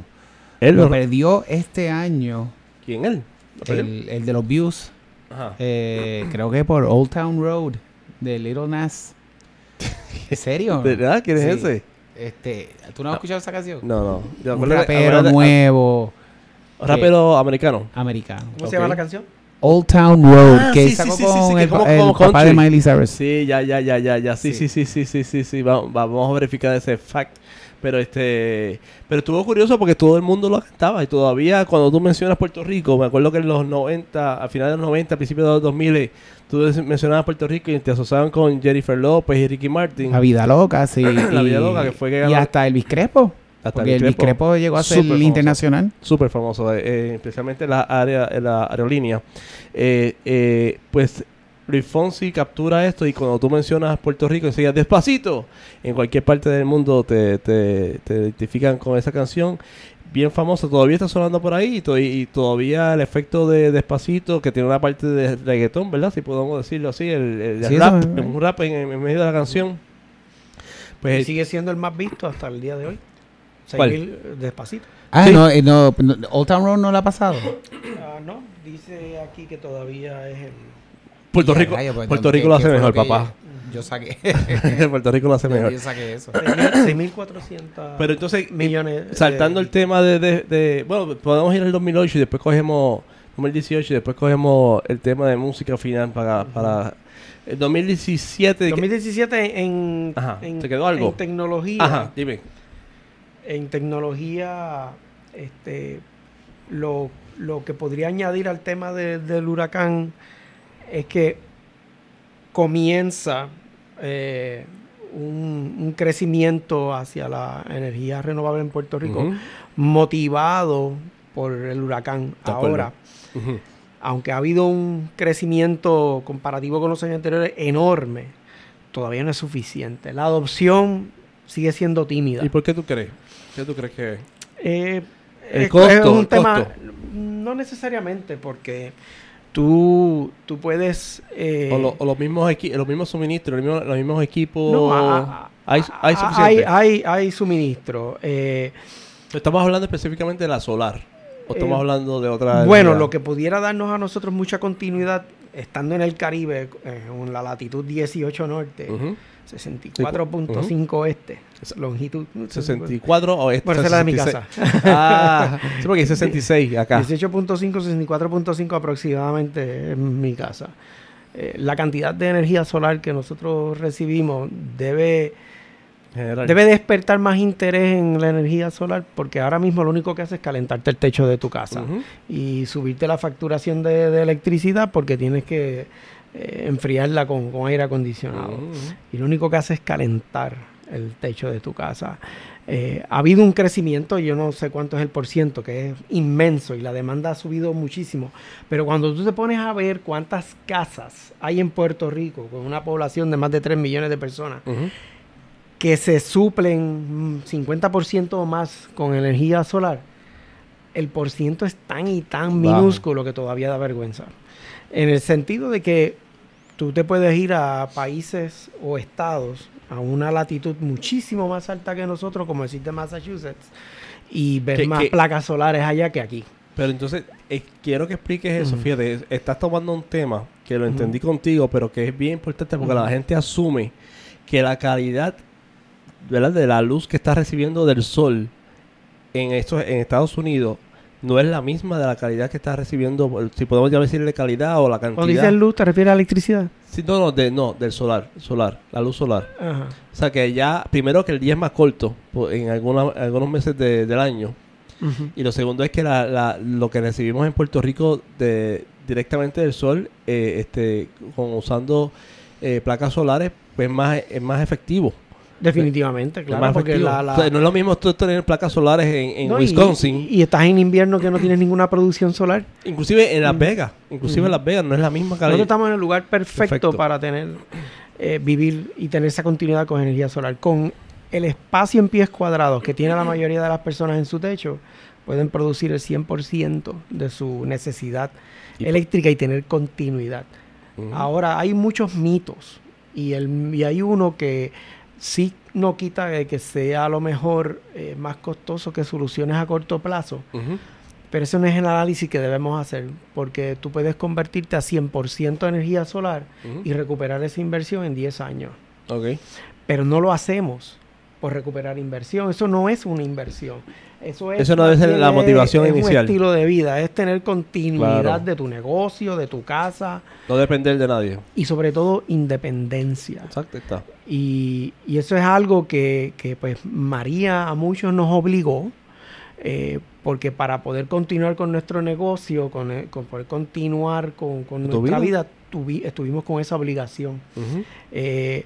Él lo lo- perdió este año. ¿Quién él? El, el de los views. Ajá. eh, creo que por Old Town Road de Little Nas. ¿En serio? ¿De verdad? ¿Quién es Sí. ese? Este, ¿Tú no has escuchado esa canción? No, no. Yo Un rapero nuevo rapero americano. americano. ¿Cómo se llama la canción? Old Town Road, Ah, que sí, sacó sí, sí, sí, con sí, que el, como- el como papá de. Miley Cyrus. Sí, ya, ya, ya, ya, ya. Sí, sí, sí, sí, sí, sí, sí. Va- va- Vamos a verificar ese fact. Pero este, pero estuvo curioso porque todo el mundo lo cantaba y todavía cuando tú mencionas Puerto Rico, me acuerdo que en los 90, a finales de los 90, a principios de los 2000, tú des- mencionabas Puerto Rico y te asociaban con Jennifer López y Ricky Martin. La vida loca, sí. La y- vida loca, que fue que Y ganó- hasta Elvis Crespo. Hasta porque Crespo. Crespo llegó a ser internacional. súper famoso, eh, eh, especialmente en la área, en la aerolínea. Eh, eh, pues Luis Fonsi captura esto y cuando tú mencionas Puerto Rico, enseguida despacito. En cualquier parte del mundo te, te, te identifican con esa canción. Bien famosa, todavía está sonando por ahí y, to- y todavía el efecto de Despacito, que tiene una parte de reggaetón, ¿verdad? Si podemos decirlo así, el, el Sí, rap, un rap en, en medio de la canción. Y Pues sigue siendo el más visto hasta el día de hoy. ¿Cuál? 6.000 despacito. Ah, Sí. no, eh, no, no, Old Town Road no la ha pasado. Ah, no, dice aquí que todavía es el... Puerto Rico, rayo, pues, Puerto ¿qué- Rico lo hace mejor, papá. Yo saqué. Puerto Rico lo hace mejor. yo saqué eso. 6.400 Pero entonces, millones. eh, saltando el tema de, de, de- Bueno, podemos ir al 2008 y después cogemos... 2018 y después cogemos el tema de música final para... para el 2017... ¿qué? 2017 en, Ajá, en, ¿te quedó algo? en tecnología. Ajá, dime. En tecnología, este, lo, lo que podría añadir al tema de- del huracán es que comienza eh, un, un crecimiento hacia la energía renovable en Puerto Rico, motivado por el huracán. Ahora, aunque ha habido un crecimiento comparativo con los años anteriores enorme, todavía no es suficiente. La adopción sigue siendo tímida. ¿Y por qué tú crees? ¿Qué tú crees que es? Eh, El es- costo, es un el tema, costo. no necesariamente, porque tú, tú puedes... eh, O, lo- o los, mismos equi- los mismos suministros, los mismos, los mismos equipos... no, a- a- hay, hay suficiente. hay, hay- hay suministro. eh, Estamos hablando específicamente de la solar. ¿O estamos Eh, hablando de otra... Bueno, lo que pudiera darnos a nosotros mucha continuidad, estando en el Caribe, en la latitud 18 norte, Ujú. 64.5 este, longitud. 64 o este Por ser la de mi 66. casa. Ah, sí, porque hay 66 acá. 18.5, 64.5 aproximadamente en mi casa. Eh, la cantidad de energía solar que nosotros recibimos debe, General. debe despertar más interés en la energía solar porque ahora mismo lo único que hace es calentarte el techo de tu casa y subirte la facturación de, de electricidad porque tienes que eh, enfriarla con, con aire acondicionado. Ujú. Y lo único que hace es calentar el techo de tu casa. Eh, ha habido un crecimiento, yo no sé cuánto es el por ciento, que es inmenso y la demanda ha subido muchísimo. Pero cuando tú te pones a ver cuántas casas hay en Puerto Rico, con una población de más de 3 millones de personas, que se suplen mm, 50% o más con energía solar, el por ciento es tan y tan minúsculo que todavía da vergüenza. En el sentido de que tú te puedes ir a países o estados a una latitud muchísimo más alta que nosotros, como el de Massachusetts, y ver más placas solares allá que aquí. Pero entonces, eh, quiero que expliques eso. Fíjate, es- estás tomando un tema que lo entendí contigo, pero que es bien importante porque la gente asume que la calidad ¿verdad? de la luz que está recibiendo del sol en, estos, en Estados Unidos no es la misma de la calidad que está recibiendo, si podemos ya decirle calidad o la cantidad. Cuando dices luz, ¿te refieres a electricidad? Sí, no, no, de, no, del solar, solar, la luz solar. Ajá. O sea que ya, primero que el día es más corto po- en alguna- algunos meses de- del año. Y lo segundo es que la, la- lo que recibimos en Puerto Rico de, directamente del sol, eh, este, con, usando eh, placas solares, pues más, es más efectivo. Definitivamente, claro, más porque la, la- O sea, no es lo mismo tú tener placas solares en, en No, y- Wisconsin, Y, y estás en invierno que no tienes ninguna producción solar. inclusive en Las Mm. Vegas, inclusive en Las Vegas no es la misma Nosotros calidad. estamos en el lugar perfecto, Perfecto. para tener eh, vivir y tener esa continuidad con energía solar. Con el espacio en pies cuadrados que tiene la mayoría de las personas en su techo, pueden producir el 100% de su necesidad Y- eléctrica y tener continuidad. Ujú. Ahora, hay muchos mitos y, el, y hay uno que sí no quita de que sea a lo mejor eh, más costoso que soluciones a corto plazo, pero ese no es el análisis que debemos hacer, porque tú puedes convertirte a 100% energía solar y recuperar esa inversión en 10 años. Pero no lo hacemos por recuperar inversión. Eso no es una inversión. Eso, es, Eso no debe ser la es- motivación es inicial. un estilo de vida, es tener continuidad Claro. de tu negocio, de tu casa No depender de nadie. y sobre todo independencia. Exacto, está. Y, y eso es algo que, que, pues María a muchos nos obligó, eh, porque para poder continuar con nuestro negocio, con, eh, con poder continuar con, con ¿Tu nuestra vida? vida, tuvi- estuvimos con esa obligación. Eh,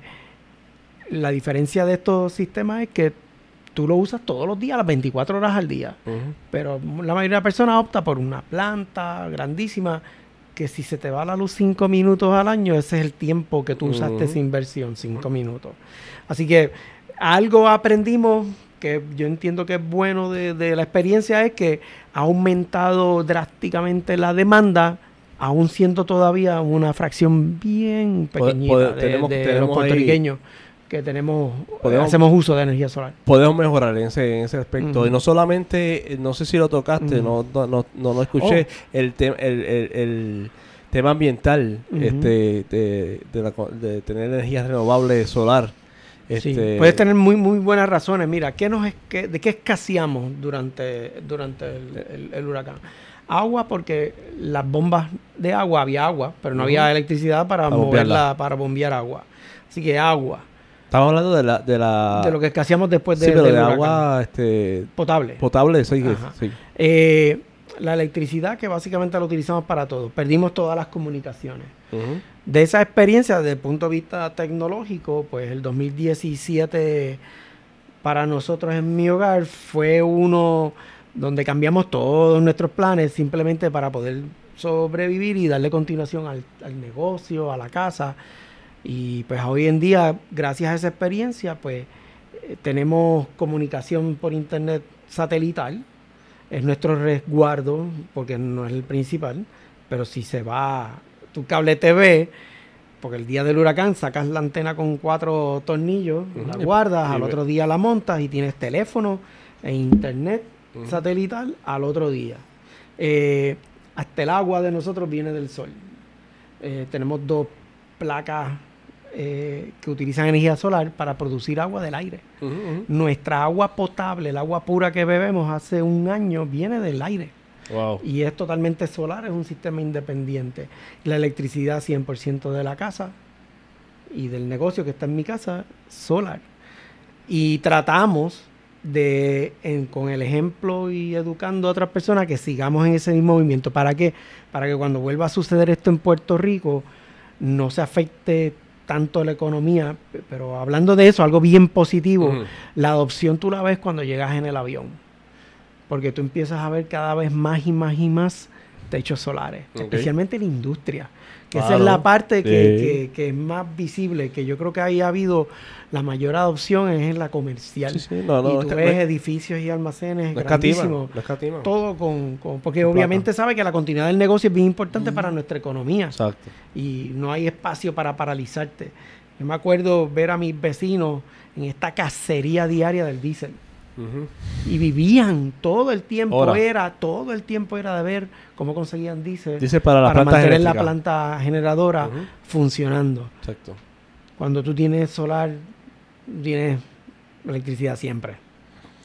la diferencia de estos sistemas es que tú lo usas todos los días, las 24 horas al día. Pero la mayoría de las personas opta por una planta grandísima que si se te va la luz 5 minutos al año, ese es el tiempo que tú usaste Ujú. esa inversión, 5 minutos. Así que algo aprendimos que yo entiendo que es bueno de, de la experiencia es que ha aumentado drásticamente la demanda, aún siendo todavía una fracción bien pequeñita de, tenemos- de los ahí- puertorriqueños que tenemos, Podemos- hacemos uso de energía solar. Podemos mejorar en ese, en ese aspecto. Y no solamente, no sé si lo tocaste, no, no, no, no lo escuché, Oh. el, te- el, el, el tema ambiental este, de, de, la de tener energía renovable solar. Sí, Este, puedes tener muy muy buenas razones. Mira, ¿qué nos esque- ¿de qué escaseamos durante, durante el, huracán? Agua, porque las bombas de agua, había agua, pero no había electricidad para, Para moverla, bombearla. para bombear agua. Así que agua, Estamos hablando de la... De, la, de lo que escaseamos después de, sí, pero del de agua este, potable. potable, sí, sí. Eh, la electricidad, que básicamente la utilizamos para todo. Perdimos todas las comunicaciones. De esa experiencia, desde el punto de vista tecnológico, pues el 2017 para nosotros en mi hogar fue uno donde cambiamos todos nuestros planes simplemente para poder sobrevivir y darle continuación al, al negocio, a la casa. Y pues hoy en día, gracias a esa experiencia, pues eh, tenemos comunicación por internet satelital. Es nuestro resguardo, porque no es el principal, pero si se va tu cable TV, porque el día del huracán sacas la antena con cuatro tornillos, la guardas, al otro día la montas y tienes teléfono e internet satelital al otro día. Eh, hasta el agua de nosotros viene del sol. Eh, tenemos dos placas eh, que utilizan energía solar para producir agua del aire. Nuestra agua potable, el agua pura que bebemos hace un año, viene del aire Wow. y es totalmente solar, es un sistema independiente. La electricidad 100% de la casa y del negocio que está en mi casa, solar. Y tratamos de, en- con el ejemplo y educando a otras personas, que sigamos en ese mismo movimiento. ¿Para qué? Para que cuando vuelva a suceder esto en Puerto Rico, no se afecte tanto la economía. Pero hablando de eso, algo bien positivo, la adopción tú la ves cuando llegas en el avión. Porque tú empiezas a ver cada vez más y más y más techos solares, especialmente en la industria. Que esa es la parte que, Sí. que- que es más visible, que yo creo que ahí ha habido la mayor adopción es en la comercial. Sí, sí, no, no, y tú es- ves edificios y almacenes grandísimos. no escatima. Todo con, con- porque Con obviamente sabe que la continuidad del negocio es bien importante para nuestra economía Exacto. y no hay espacio para paralizarte. Yo me acuerdo ver a mis vecinos en esta cacería diaria del diésel y vivían todo el tiempo Hora. era todo el tiempo era de ver cómo conseguían diésel para las plantas mantener la planta generadora funcionando. Exacto. Cuando tú tienes solar tienes electricidad siempre.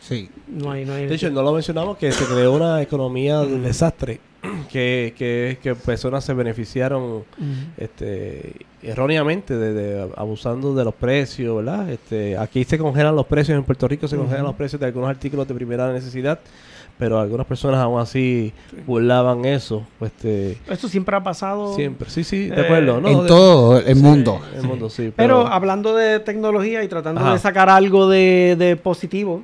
Sí. No hay no hay De hecho, no lo mencionamos que se creó una economía de desastre que, que, que personas se beneficiaron este, erróneamente de, de- abusando de los precios, ¿verdad? Este, aquí se congelan los precios en Puerto Rico, se congelan los precios de algunos artículos de primera necesidad, pero algunas personas aún así burlaban eso, pues, este, Esto siempre ha pasado. siempre, sí, sí, de Eh, acuerdo, ¿no? en De- todo el sí, mundo. el mundo, sí, Pero pero, hablando de tecnología y tratando Ajá. de sacar algo de, de positivo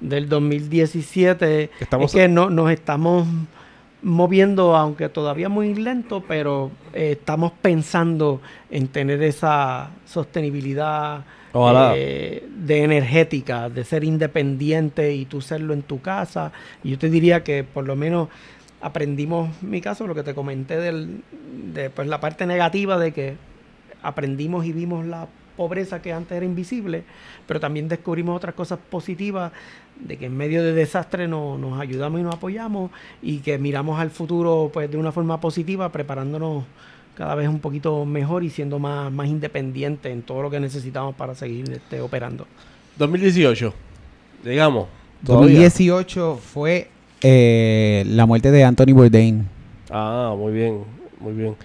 del 2017, Estamos- es que no, nos estamos moviendo, aunque todavía muy lento, pero eh, estamos pensando en tener esa sostenibilidad. Eh, de energética, de ser independiente y tú serlo en tu casa. Y yo te diría que por lo menos aprendimos, en mi caso, lo que te comenté del, de pues, la parte negativa de que aprendimos y vimos la pobreza que antes era invisible, pero también descubrimos otras cosas positivas de que en medio de desastre no- nos ayudamos y nos apoyamos y que miramos al futuro pues de una forma positiva, preparándonos cada vez un poquito mejor y siendo más, más independientes en todo lo que necesitamos para seguir este, operando. 2018. Digamos. todavía. 2018 fue eh, la muerte de Anthony Bourdain. Ah, muy bien, muy bien.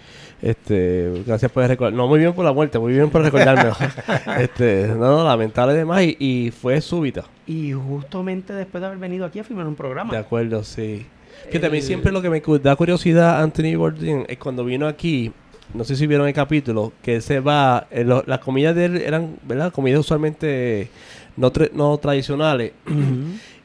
Este, gracias por recordar. No, muy bien por la muerte, muy bien por recordarme. este, no, no, lamentable y, y fue súbita. Y justamente después de haber venido aquí a filmar un programa. De acuerdo, sí. Que también El- siempre lo que me da curiosidad Anthony Bourdain es cuando vino aquí, no sé si vieron el capítulo, que se va, eh, lo- las comidas de él eran, ¿verdad? Comidas usualmente no, tra- no tradicionales.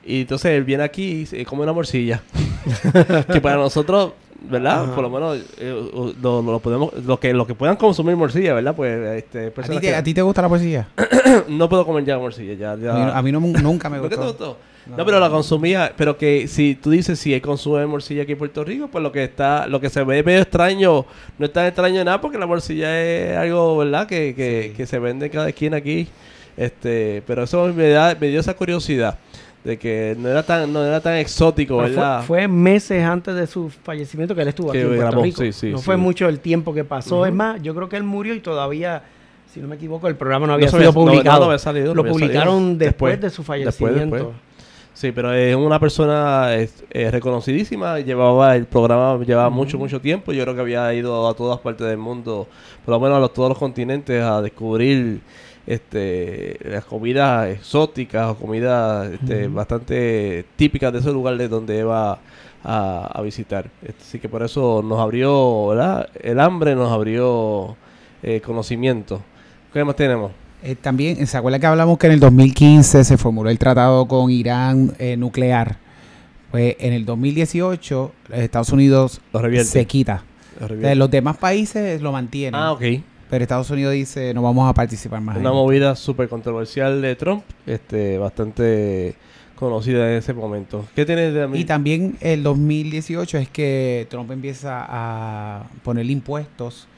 Y entonces él viene aquí y se come una morcilla. que para nosotros, ¿verdad? Ajá. Por lo menos eh, lo, lo podemos, lo que, lo que puedan consumir morcilla, ¿verdad? Pues este, ¿A ti, te, que- a ti te gusta la poesía? no puedo comer ya morcilla, ya, ya. A mí, no- nunca me ¿Por qué te gustó. No, pero la consumía, pero que si tú dices si él consume morcilla aquí en Puerto Rico, pues lo que está, lo que se ve medio extraño, no es tan extraño nada porque la morcilla es algo, ¿verdad? Que, que, que se vende en cada esquina aquí. Este, pero eso me da, me dio esa curiosidad de que no era tan, no era tan exótico, Pero ¿verdad? fue, fue meses antes de su fallecimiento que él estuvo Que aquí en Puerto Rico. sí, sí, no sí. fue mucho el tiempo que pasó. Ujú. Es más, yo creo que él murió y todavía, si no me equivoco, el programa no No había se sido había- no, publicado. no, no había salido, no Lo publicaron después, Después, de su después, fallecimiento. después. Sí, pero es una persona es- reconocidísima. Llevaba el programa, llevaba mucho, mucho tiempo. Yo creo que había ido a todas partes del mundo, por lo menos a los, todos los continentes, a descubrir este, las comidas exóticas o comidas este, bastante típicas de ese lugar de donde iba a, a visitar. Este, Así que por eso nos abrió, ¿verdad? El hambre nos abrió eh, conocimiento. ¿Qué más tenemos? Eh, también, ¿se acuerda que hablamos que en el 2015 se formuló el tratado con Irán eh, nuclear? Pues en el 2018 Estados Unidos se quita. Lo O sea, revierte. los demás países lo mantienen. Ah, ok. Pero Estados Unidos dice no vamos a participar más. Una esto". movida súper controversial de Trump, este, bastante conocida en ese momento. ¿Qué tiene de Y también el 2018 es que Trump empieza a poner impuestos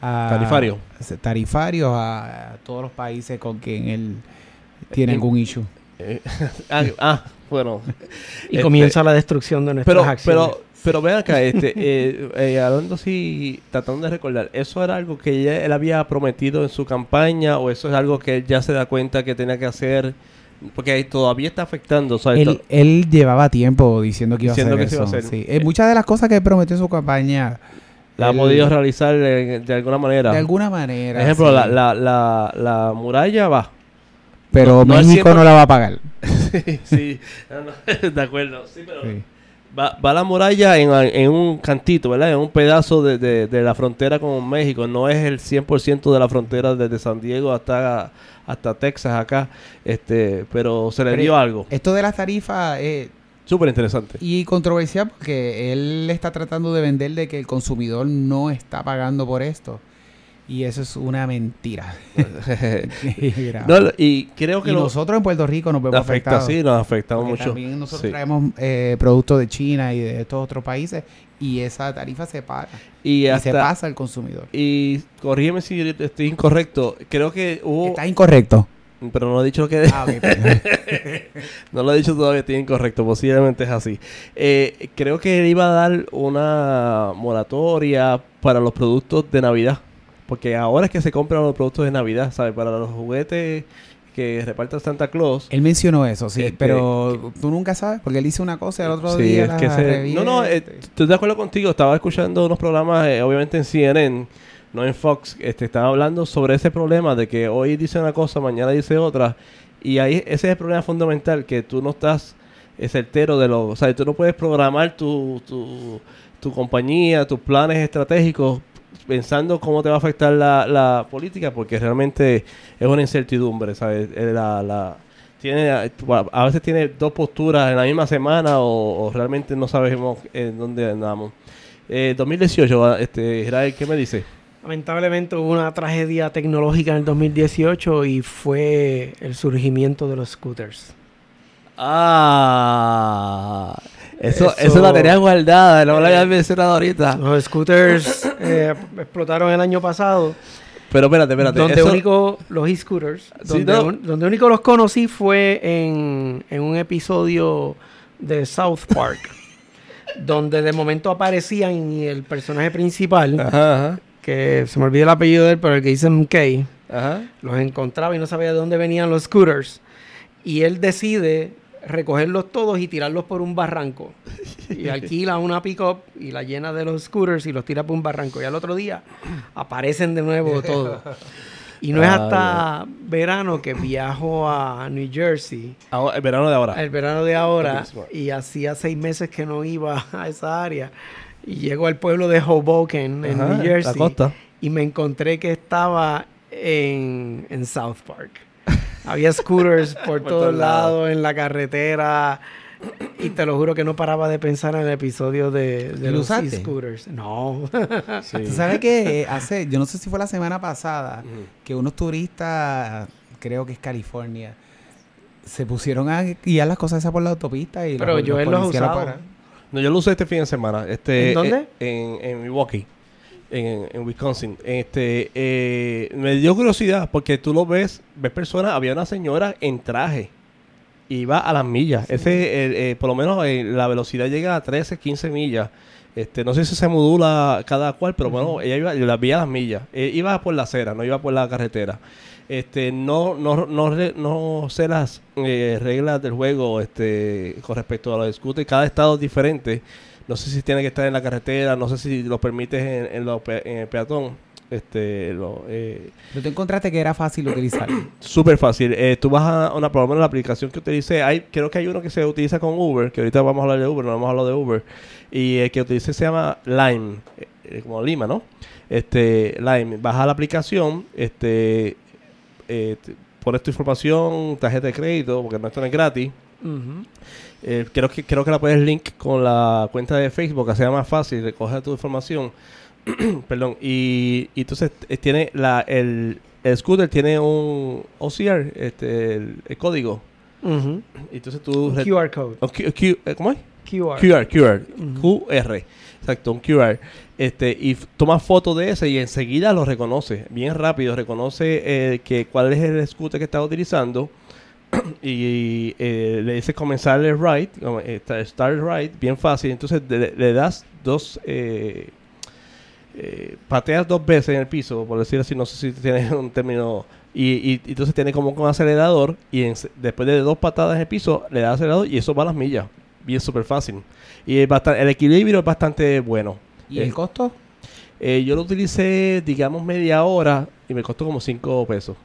a, Tarifario. tarifarios a, a todos los países con quien él tiene Eh, algún issue. Eh, ah, ah, bueno. Y Este, comienza la destrucción de nuestras Pero, acciones. pero, pero ven acá, este, eh, eh, hablando así, tratando de recordar, ¿eso era algo que ya él había prometido en su campaña o eso es algo que él ya se da cuenta que tenía que hacer? Porque todavía está afectando, ¿sabes? Él, él llevaba tiempo diciendo que iba Diciendo a que hacer se iba a eso. hacer. sí. Eh, muchas de las cosas que él prometió en su campaña la ha podido realizar eh, de alguna manera. de alguna manera. Por ejemplo, sí. la, la, la, la muralla va. Pero no México 100%. no la va a pagar. sí, sí, no, de acuerdo. Sí, pero va, va la muralla en, en un cantito, ¿verdad? En un pedazo de, de- de la frontera con México. No es el 100% de la frontera desde San Diego hasta, hasta Texas acá. este Pero se le Pero- dio algo. Esto de las tarifas es Súper interesante. y controversial porque él está tratando de vender de que el consumidor no está pagando por esto. Y eso es una mentira. No, y creo que y lo- nosotros en Puerto Rico nos nos vemos afecta, afectados. sí, nos afecta mucho. También nosotros Sí. traemos eh, productos de China y de estos otros países y esa tarifa se paga Y y se pasa al consumidor. y corrígeme si estoy incorrecto. Creo que hubo, Está incorrecto. Pero no he dicho lo que Ah. No lo he dicho todavía, estoy incorrecto, posiblemente es así. Eh, creo que él iba a dar una moratoria para los productos de Navidad. Porque ahora es que se compran los productos de Navidad, ¿sabes? Para los juguetes que reparta Santa Claus. Él mencionó eso, sí, Este, pero tú nunca sabes porque él hizo una cosa y el otro Sí, día es la que se- No, no, eh, estoy de acuerdo contigo. Estaba escuchando unos programas, eh, obviamente en CNN, no en Fox. Este, estaba hablando sobre ese problema de que hoy dice una cosa, mañana dice otra. Y ahí ese es el problema fundamental, que tú no estás eh, certero de lo... O sea, tú no puedes programar tu, tu, tu compañía, tus planes estratégicos pensando cómo te va a afectar la, la política, porque realmente es una incertidumbre, ¿sabes? Eh, La, la, tiene, a veces tiene dos posturas en la misma semana o, o realmente no sabemos en dónde andamos. Eh, 2018, este, Israel, ¿qué me dice? Lamentablemente hubo una tragedia tecnológica en el 2018 y fue el surgimiento de los scooters. Ah, eso, eso, Eso- la tenía guardada, no la había mencionado ahorita. Los scooters eh, explotaron el año pasado. Pero espérate, espérate. donde eso- único los e-scooters, Sí, donde, no. un- donde único los conocí fue en, en un episodio de South Park, donde de momento aparecían y el personaje principal, Ajá, ajá, que se me olvida el apellido de él, pero el que dice MK, ajá. los encontraba y no sabía de dónde venían los scooters. y él decide recogerlos todos y tirarlos por un barranco. Y alquila una pick-up y la llena de los scooters y los tira por un barranco. Y al otro día aparecen de nuevo todos. Y no es Ah, hasta verano que viajo a New Jersey, Ahora- el verano de ahora. el verano de ahora, y hacía seis meses que no iba a esa área. Y llego al pueblo de Hoboken, en Ajá, New Jersey, La costa. y me encontré que estaba en, en South Park. Había scooters por, Por todos lados. en la carretera. Y te lo juro que no paraba de pensar en el episodio de, de ¿Y lo los usaste? e-scooters. No. Sí. ¿Tú sabes que hace, yo no sé si fue la semana pasada, que unos turistas, creo que es California, se pusieron a guiar las cosas esas por la autopista y Pero los, yo él los la usado. No, yo lo usé este fin de semana. Este, ¿En dónde? eh, en, en Milwaukee. En, en Wisconsin. Este, eh, me dio curiosidad porque tú lo ves, ves personas, había una señora en traje. Iba a las millas. Ese, eh, eh, por lo menos la velocidad llega a 13, 15 millas. Este, no sé si se modula cada cual, pero bueno, ella iba, la veía a las millas. Iba por la acera, no iba por la carretera. Este, no, no, no, no sé las eh, reglas del juego este, con respecto a los scooters. Cada estado es diferente. No sé si tiene que estar en la carretera, no sé si lo permites en, en, lo pe- en el peatón. Este, lo, eh, Pero tú encontraste que era fácil utilizar. Súper fácil. Eh, tú vas a una, por lo menos la aplicación que utilicé, hay, creo que hay uno que se utiliza con Uber, que ahorita vamos a hablar de Uber, no vamos a hablar de Uber. Y el que utilicé se llama Lime, eh, como Lima, ¿no? Este, Lime, baja la aplicación, este, eh, pones tu información, tarjeta de crédito, porque no esto no es gratis. Eh, creo que creo que la puedes link con la cuenta de Facebook, que sea más fácil, recoger tu información. Perdón. Y, y entonces eh, tiene la el, el scooter tiene un OCR, este el, el código. Y entonces tú re- QR code. o Q- Q- eh, ¿cómo es? QR. QR, QR, Ujú. QR. Exacto, un QR. Este, y toma foto de ese y enseguida lo reconoce, bien rápido, reconoce eh, que cuál es el scooter que está utilizando y eh, le dice comenzar el ride, eh, sta- start el ride, bien fácil. Entonces le, das dos, eh, pateas dos veces en el piso, por decir así, no sé si tienes un término. Y, entonces tiene como un acelerador y después de dos patadas en el piso le das acelerador y eso va a las millas. Bien súper fácil. Y bastante, el equilibrio es bastante bueno. ¿Y Eh, el costo? eh, yo lo utilicé, digamos, media hora y me costó como 5 pesos.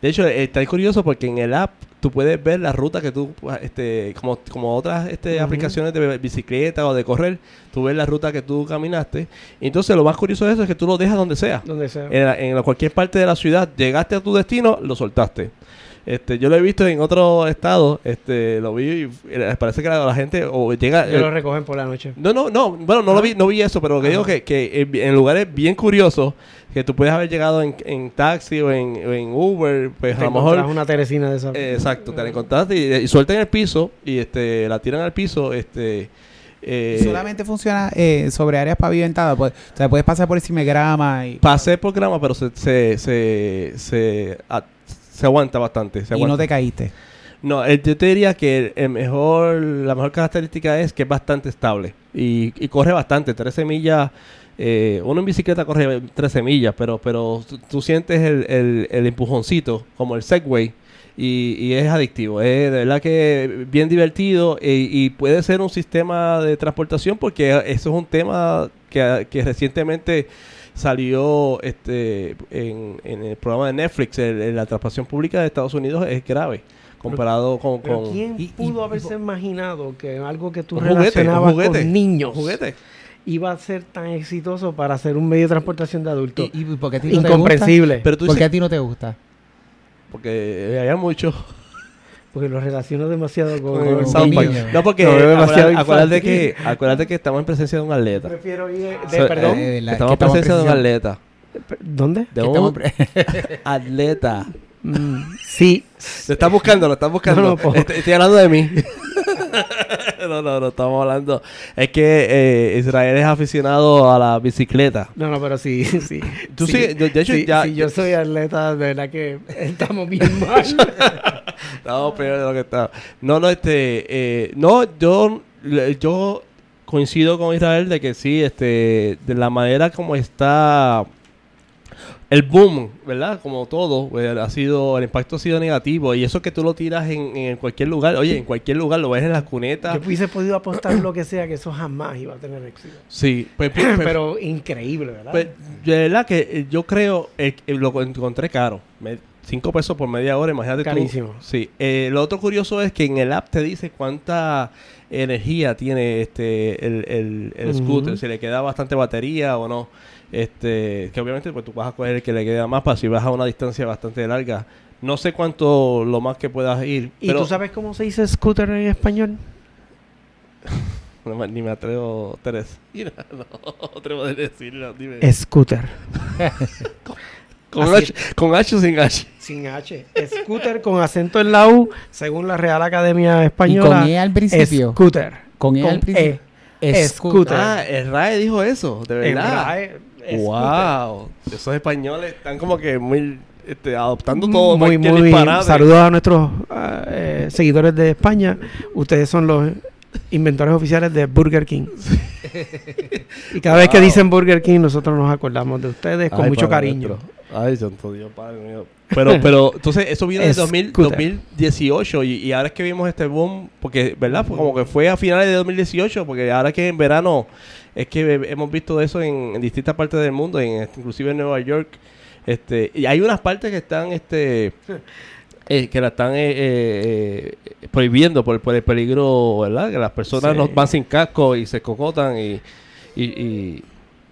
De hecho, eh, está curioso porque en el app tú puedes ver la ruta que tú, este, como, como otras este, aplicaciones de bicicleta o de correr, tú ves la ruta que tú caminaste. Entonces lo más curioso de eso es que tú lo dejas donde sea. Donde sea. En, en cualquier parte de la ciudad, llegaste a tu destino, lo soltaste. Este, yo lo he visto en otro estado, este, lo vi y eh, parece que la, la gente o llega... Eh, lo recogen por la noche. no, no, no, bueno, no lo vi, no vi eso, pero lo que Ajá. digo que, que en, en lugares bien curiosos, que tú puedes haber llegado en, en taxi o en, o en Uber, pues Te a lo mejor... una teresina de esa. eh, exacto, te la encontraste y, y sueltan en el piso y este la tiran al piso, este... eh, Solamente funciona eh, sobre áreas pavimentadas. Pues, o sea, puedes pasar por encima de grama y, Pasé por grama, pero se, se, se, se, a- se aguanta bastante. Se y aguanta. no te caíste. No, el- yo te diría que el, mejor, la mejor característica es que es bastante estable y, y corre bastante, 13 millas. eh, uno en bicicleta corre 13 millas, pero, pero tú, tú sientes el, el, el empujoncito, como el Segway, y, y es adictivo. Es de verdad que bien divertido e- y puede ser un sistema de transportación porque eso es un tema que, que recientemente salió este en, en el programa de Netflix. el- el- la transportación pública de Estados Unidos es grave comparado con... Pero con ¿quién y- pudo y- haberse imaginado que algo que tú juguete, relacionabas juguete, con niños juguete. iba a ser tan exitoso para ser un medio de transportación de adultos? ¿Y, y por qué a ti no te Incomprensible. Pero tú gusta? ¿Por qué a ti no te gusta? porque había mucho Porque lo relaciono demasiado con, Con niño. No, porque acuérdate, que, acuérdate que estamos en presencia de un atleta. Prefiero ir de, So- perdón. eh, la- estamos en presencia de un atleta. ¿Dónde? De un pre- atleta. Mm, sí. Lo estás buscando, lo estás buscando. No, no, estoy, estoy hablando de mí. no, no, no estamos hablando. Es que eh, Israel es aficionado a la bicicleta. No, no, pero sí, sí. Tú sí, sí, yo- de hecho, sí, ya- sí, yo soy atleta, de verdad que estamos bien mal. Estamos peor de lo que está. No, no, este, eh, no, yo, yo coincido con Israel de que sí, este, de la manera como está el boom, ¿verdad? Como todo, pues, ha sido, el impacto ha sido negativo. Y eso que tú lo tiras en, en cualquier lugar, oye, en cualquier lugar, lo ves en las cunetas. Yo hubiese podido apostar lo que sea, que eso jamás iba a tener éxito. Sí, pues, pues, Pero increíble, ¿verdad? pues, de verdad que eh, yo creo, eh, que lo encontré caro. Me- cinco pesos por media hora, imagínate tú. Carísimo. Sí. Eh, lo otro curioso es que en el app te dice cuánta energía tiene este el, el, scooter, si le queda bastante batería o no. Este, que obviamente pues tú vas a coger el que le queda más para si vas a una distancia bastante larga. No sé cuánto lo más que puedas ir. ¿Y pero tú sabes cómo se dice scooter en español? no ni me atrevo, Teres. No, no atrevo de decirlo, dime. Scooter. con, H, con H o sin H. Sin H. Scooter con acento en la U, según la Real Academia Y Española. con E al principio. Scooter. Con E Con al principio. E. Scooter. Ah, el RAE dijo eso, de verdad. RAE, scooter. Wow, esos españoles están como que muy este, adoptando todo. muy, muy. disparate. Saludos a nuestros ah, eh, seguidores de España. Ustedes son los inventores oficiales de Burger King. y cada vez que dicen Burger King, nosotros nos acordamos de ustedes con Ay, mucho cariño. nuestro. Ay, santo Dios, Padre mío. Pero, pero, entonces, eso vino en Es 2000 scooter. 2018 y, y ahora es que vimos este boom, porque, ¿verdad? Fue como que fue a finales de 2018, porque ahora que en verano es que hemos visto eso en, en distintas partes del mundo, en, este, inclusive en Nueva York. Este, y hay unas partes que están, este, eh, que la están eh, eh, eh, prohibiendo por, por el peligro, ¿verdad? Que las personas Sí. no van sin casco y se cocotan y, y, y-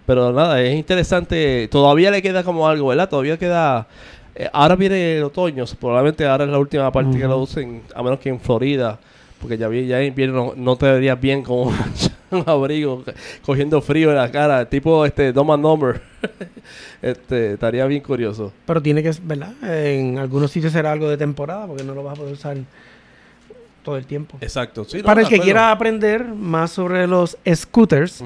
pero nada, es interesante. Todavía le queda como algo, ¿verdad? Todavía queda. eh, ahora viene el otoño, probablemente ahora es la última parte que lo usen, a menos que en Florida, porque ya, vi- ya en invierno no te verías bien con un, un abrigo, cogiendo frío en la cara, tipo este Doma Number. este, estaría bien curioso. Pero tiene que, ¿verdad? En algunos sitios será algo de temporada porque no lo vas a poder usar todo el tiempo. Exacto. Sí, no, Para el que quiera aprender más sobre los scooters,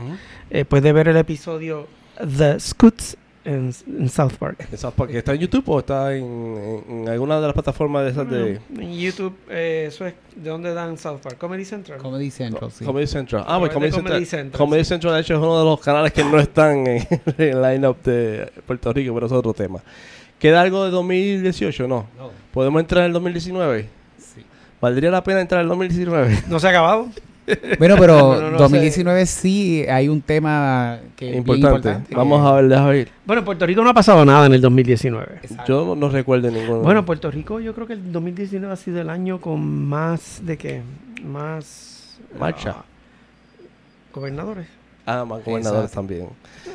eh, puede ver el episodio The Scoots en, en South Park. Esa parte, ¿Está en YouTube o está en, en- en alguna de las plataformas de esas de En YouTube, eh, eso es de dónde dan South Park, Comedy Central. Comedy Central, sí. Comedy Central? Ah, pues Comedy, Comedy Central. Central, Comedy sí. Central, de hecho, es uno de los canales que no están en, en el line-up de Puerto Rico, pero eso es otro tema. ¿Queda algo de 2018? No. No. ¿Podemos entrar en el 2019? ¿Valdría la pena entrar en el 2019? ¿No se ha acabado? Bueno, pero No, no, no 2019 sí hay un tema que importante. importante. Vamos a ver, déjame ver. Bueno, en Puerto Rico no ha pasado nada en el 2019. Yo no, recuerdo ninguno. Bueno, Puerto Rico yo creo que el 2019 ha sido el año con más de qué, más Marcha. ah, gobernadores. Ah, más gobernadores Exacto. también.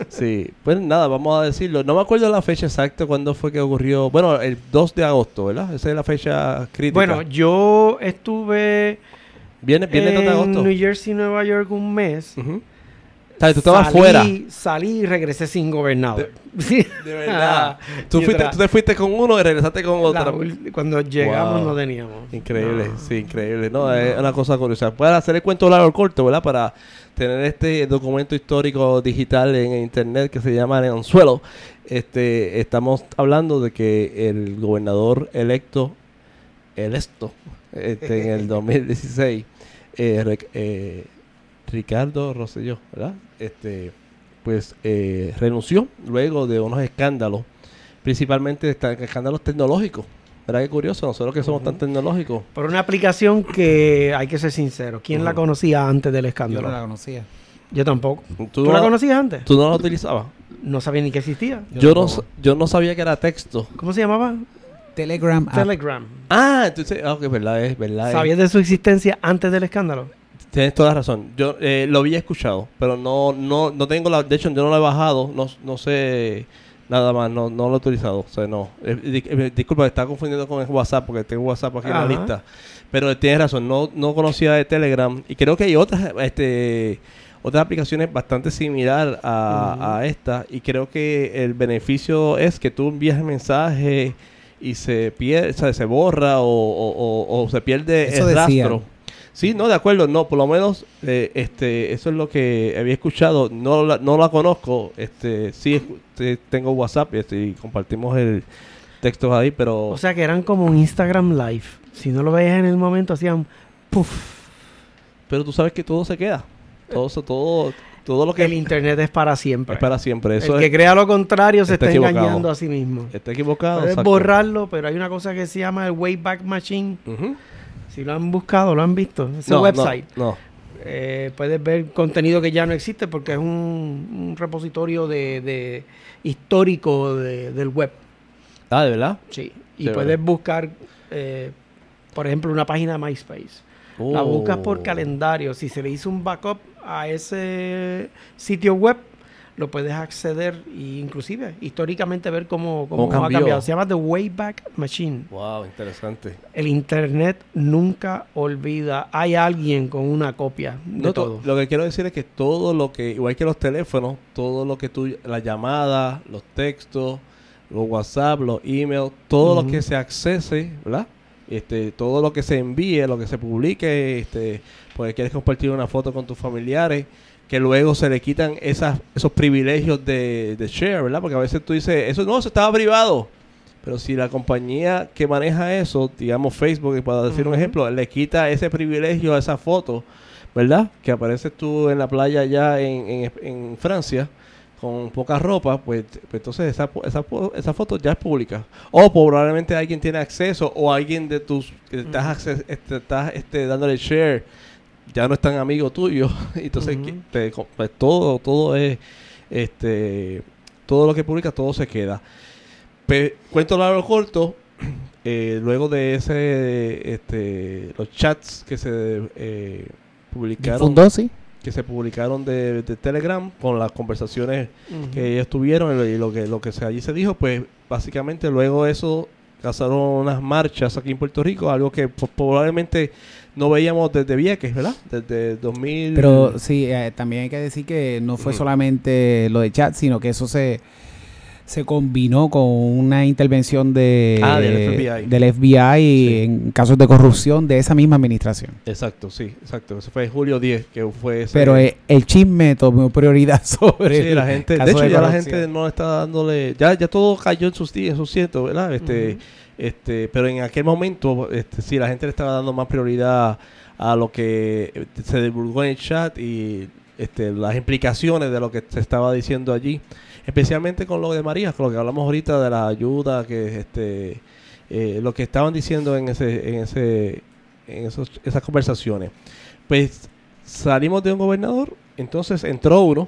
Sí, pues nada, vamos a decirlo. No me acuerdo la fecha exacta cuando fue que ocurrió. Bueno, el 2 de agosto, ¿verdad? Esa es la fecha crítica. Bueno, yo estuve viene, viene el 2 de en agosto. New Jersey, Nueva York un mes. Sea, tú estabas Salí- fuera. Salí y regresé sin gobernador. Sí. De verdad. Tú, fuiste, tú te fuiste con uno y regresaste con otro. cuando llegamos Wow. no teníamos. Increíble, No. sí, increíble. No, es una cosa curiosa. Puedes hacer el cuento largo o corto, ¿verdad? Para tener este documento histórico digital en internet que se llama Leonzuelo. Este, estamos hablando de que el gobernador electo, electo, este, en el 2016, eh, eh, Ricardo Rosselló, ¿verdad? Este, pues eh, renunció luego de unos escándalos, principalmente escándalos tecnológicos. ¿Verdad qué curioso? Nosotros que somos tan tecnológicos. Por una aplicación que hay que ser sincero. ¿Quién la conocía antes del Yo escándalo? no la conocía. Yo tampoco. ¿Tú, ¿Tú, no la conocías antes? ¿Tú no la utilizabas? No sabía ni que existía. Yo Yo no, yo no sabía que era texto. ¿Cómo se llamaba? Telegram app. Telegram. Ah, entonces, ah, ok, verdad es, verdad es. ¿Sabías de su existencia antes del escándalo? Tienes toda la razón. Yo eh, lo había escuchado, pero no, no, no tengo la. De hecho, yo no lo he bajado. No, no sé nada más. No, no lo he utilizado. O sea, no. Eh, di- eh, disculpa, estaba confundiendo con el WhatsApp porque tengo WhatsApp aquí en la lista. Pero tienes razón. No, no conocía de Telegram y creo que hay otras, este, otras aplicaciones bastante similar a, a esta y creo que el beneficio es que tú envías el mensaje y se pierde, o sea, se borra o, o- o- o se pierde Eso el rastro. Sí, no, de acuerdo, no, por lo menos eh, este, eso es lo que había escuchado, no la, no la conozco, este, sí, sí, tengo WhatsApp y, este, y compartimos el texto ahí, pero O sea que eran como un Instagram Live. Si no lo veías en el momento, hacían puff. pero tú sabes que todo se queda, todo, todo, Todo lo que el internet es para siempre. es para siempre. Eso el que crea lo contrario se está engañando a sí mismo. está equivocado. Puedes borrarlo, pero hay una cosa que se llama el Wayback Machine. Si lo han buscado, lo han visto. Ese No, no, website. No, Eh, puedes ver contenido que ya no existe porque es un, un repositorio de, de histórico de- del web. Ah, ¿de verdad? Sí. Y puedes buscar, eh, por ejemplo, una página de MySpace. La buscas por Oh. calendario. Si se le hizo un backup a ese sitio web, lo puedes acceder e inclusive históricamente ver cómo, cómo, ¿Cómo ha cambiado. Se llama The Wayback Machine. Wow, interesante. El internet nunca olvida. Hay alguien con una copia de No, todo. Lo que quiero decir es que todo lo que, igual que los teléfonos, todo lo que tú, las llamadas, los textos, los WhatsApp, los emails, todo lo que se accese, ¿verdad? Este, todo lo que se envíe, lo que se publique, este, porque quieres compartir una foto con tus familiares, que luego se le quitan esas, esos privilegios de, de share, ¿verdad? Porque a veces tú dices, eso no, eso estaba privado. Pero si la compañía que maneja eso, digamos Facebook, para decir un ejemplo, le quita ese privilegio a esa foto, ¿verdad? Que apareces tú en la playa allá en, en- en Francia con poca ropa, pues, pues entonces esa, esa, esa foto ya es pública. O probablemente alguien tiene acceso o alguien de tus que estás, acces- este, estás este, dándole share ya no es tan amigo tuyo. entonces te- pues, todo, todo es este todo lo que publicas, todo se queda. Pe- cuento largo corto. eh, luego de ese este los chats que se eh, publicaron Difundó, sí. que se publicaron de, de Telegram con las conversaciones que ellos tuvieron y lo- que lo que se, allí se dijo pues básicamente luego eso causaron unas marchas aquí en Puerto Rico algo que po- probablemente no veíamos desde Vieques verdad desde 2000 Pero sí, eh, también hay que decir que no fue solamente lo de chat, sino que eso se, se combinó con una intervención de, Ah, del FBI. del FBI Sí. en casos de corrupción de esa misma administración. exacto sí exacto eso fue julio 10 que fue ese- Pero eh, el chisme tomó prioridad sobre Sí, el la gente, de hecho ya la gente no está dándole, ya ya todo cayó en sus días, eso es cierto, ¿verdad? Este, este, pero en aquel momento, este, sí, la gente le estaba dando más prioridad a lo que eh, se divulgó en el chat y este, las implicaciones de lo que se estaba diciendo allí, especialmente con lo de María, con lo que hablamos ahorita de la ayuda, que este, eh, lo que estaban diciendo en ese, en ese, en esos, esas conversaciones. Pues salimos de un gobernador, entonces entró uno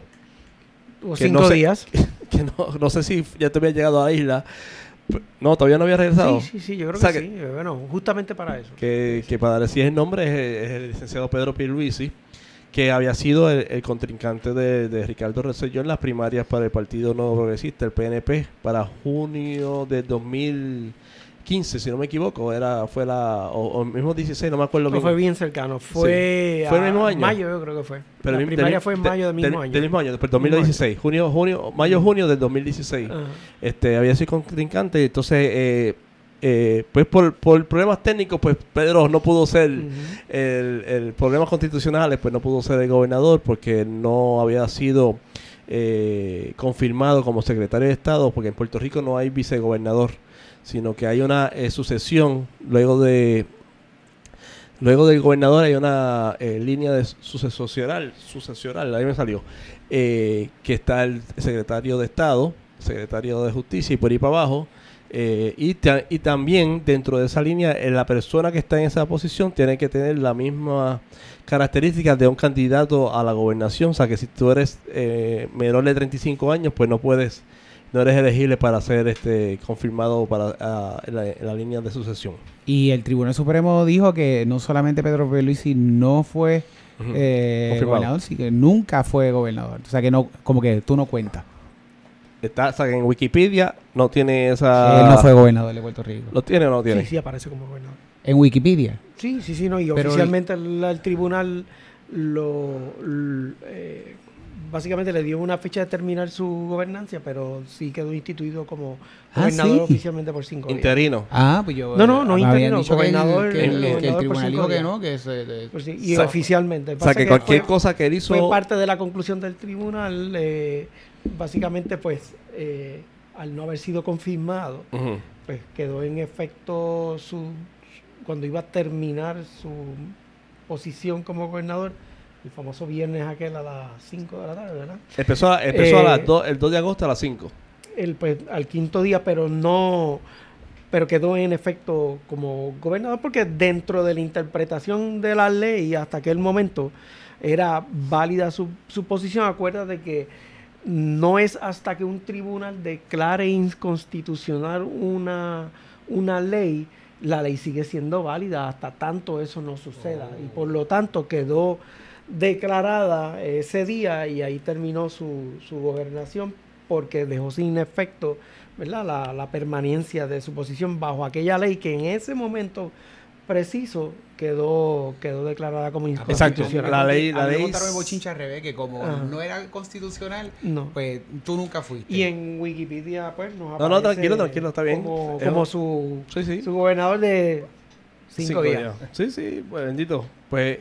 que cinco no sé- días. que no, no sé si ya te había llegado a la isla. No, todavía no había regresado. Sí, sí, sí, yo creo O sea que, que- sí. Bueno, justamente para eso. Que, que para decir el nombre es, es el licenciado Pedro Pierluisi, que había sido el, el contrincante de, de Ricardo Rosselló en las primarias para el Partido Nuevo Progresista, el PNP, para junio de 2015, si no me equivoco. era Fue la. O, o mismo 16, no me acuerdo No bien. fue bien cercano. Fue, ¿Fue el mismo año? mayo, yo creo que fue. Pero la primaria del- fue en mayo del mismo del- año. Del mismo año, después Mismo año. 2016. Junio, junio, mayo, junio del 2016. Ajá. este había sido contrincante entonces eh, eh, pues por, por problemas técnicos pues Pedro no pudo ser el, el problemas constitucionales pues no pudo ser el gobernador porque no había sido eh, confirmado como secretario de Estado porque en Puerto Rico no hay vicegobernador sino que hay una eh, sucesión luego de luego del gobernador hay una eh, línea de sucesional sucesional ahí me salió que está el secretario de Estado secretario de Justicia y por ahí para abajo eh, y, ta- y también dentro de esa línea, eh, la persona que está en esa posición tiene que tener la misma características de un candidato a la gobernación. O sea, que si tú eres eh, menor de 35 años, pues no puedes, no eres elegible para ser este confirmado para la, la línea de sucesión. Y el Tribunal Supremo dijo que no solamente Pedro Pierluisi no fue eh, Confirmado. gobernador, sino que nunca fue gobernador. O sea que no, como que tú no cuentas. Está, o sea, que en Wikipedia no tiene esa... Él no fue gobernador de Puerto Rico. ¿Lo tiene o no tiene? Sí, sí, aparece como gobernador. En Wikipedia. Sí, sí, sí, no. Y Pero oficialmente el, el tribunal lo. l- eh, básicamente le dio una fecha de terminar su gobernancia, pero sí quedó instituido como Ah, gobernador sí. oficialmente por cinco días. Interino. Ah, pues yo. No, no, no interino, que el- gobernador, que, el, el que el tribunal dijo que no, que se. de- Pues sí, y O sea, oficialmente. O sea, que cualquier cosa que él hizo... fue parte de la conclusión del tribunal. eh, básicamente, pues, eh, al no haber sido confirmado, pues quedó en efecto su cuando iba a terminar su posición como gobernador, el famoso viernes aquel a las 5 de la tarde, ¿verdad? Empezó, a- empezó a Eh, las dos- el 2 de agosto a las 5. El, pues, al quinto día, pero no, pero quedó en efecto como gobernador porque dentro de la interpretación de la ley hasta aquel momento era válida su, su posición. Acuérdate que no es hasta que un tribunal declare inconstitucional una, una ley, la ley sigue siendo válida hasta tanto eso no suceda. Y por lo tanto quedó declarada ese día y ahí terminó su, su gobernación porque dejó sin efecto ¿verdad? La, la permanencia de su posición bajo aquella ley que en ese momento preciso quedó, quedó declarada como Exacto. inconstitucional. La ley- A mí me ley- montaron el bochinche al revés, que como Ajá. no era constitucional, No. pues tú nunca fuiste. Y en Wikipedia, pues, nos No, no, aparece tranquilo, tranquilo, está bien. Como, como un- su, Sí, sí. su gobernador de cinco, días. Sí, sí, pues bendito. Pues,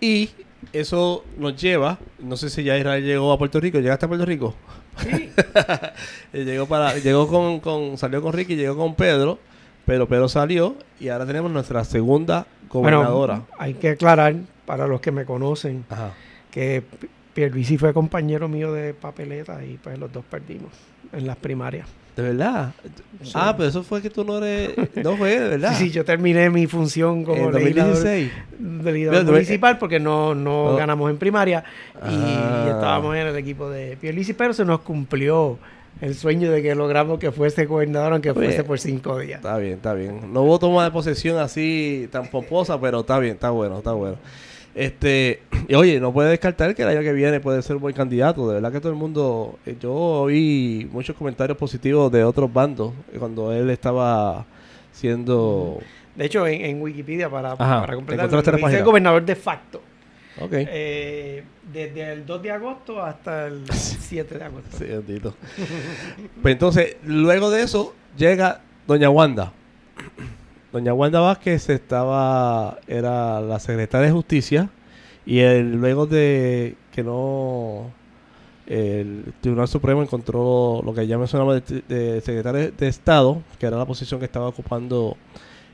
y eso nos lleva, no sé si ya Israel llegó a Puerto Rico, ¿llegaste a Puerto Rico? Sí. Eh, llegó para, llegó con, con, salió con Ricky, llegó con Pedro, pero Pedro salió y ahora tenemos nuestra segunda gobernadora. Bueno, hay que aclarar para los que me conocen Ajá. que Pierluisi fue compañero mío de papeleta y pues los dos perdimos en las primarias. ¿De verdad? Sí. Ah, pero eso fue que tú no eres, no fue, de verdad. Sí, sí, yo terminé mi función como en legislador, 2016. legislador municipal porque no, no No. ganamos en primaria y Ah. estábamos en el equipo de Pierluisi, pero se nos cumplió el sueño de que logramos que fuese gobernador, aunque Oye. fuese por cinco días. Está bien, está bien. No hubo toma de posesión así tan pomposa, pero está bien, está bueno, está bueno. Este, y oye, no puede descartar que el año que viene puede ser un buen candidato. De verdad que todo el mundo, eh, yo oí muchos comentarios positivos de otros bandos eh, cuando él estaba siendo, De hecho, en, en Wikipedia, para, Ajá, para completar, gobernador de facto. Ok, Eh, desde el 2 de agosto hasta el 7 de agosto. sí, bendito. pues entonces, luego de eso llega Doña Wanda. Doña Wanda Vázquez estaba, era la secretaria de Justicia y el, luego de que no, el Tribunal Supremo encontró lo que ya mencionaba de, de secretaria de Estado, que era la posición que estaba ocupando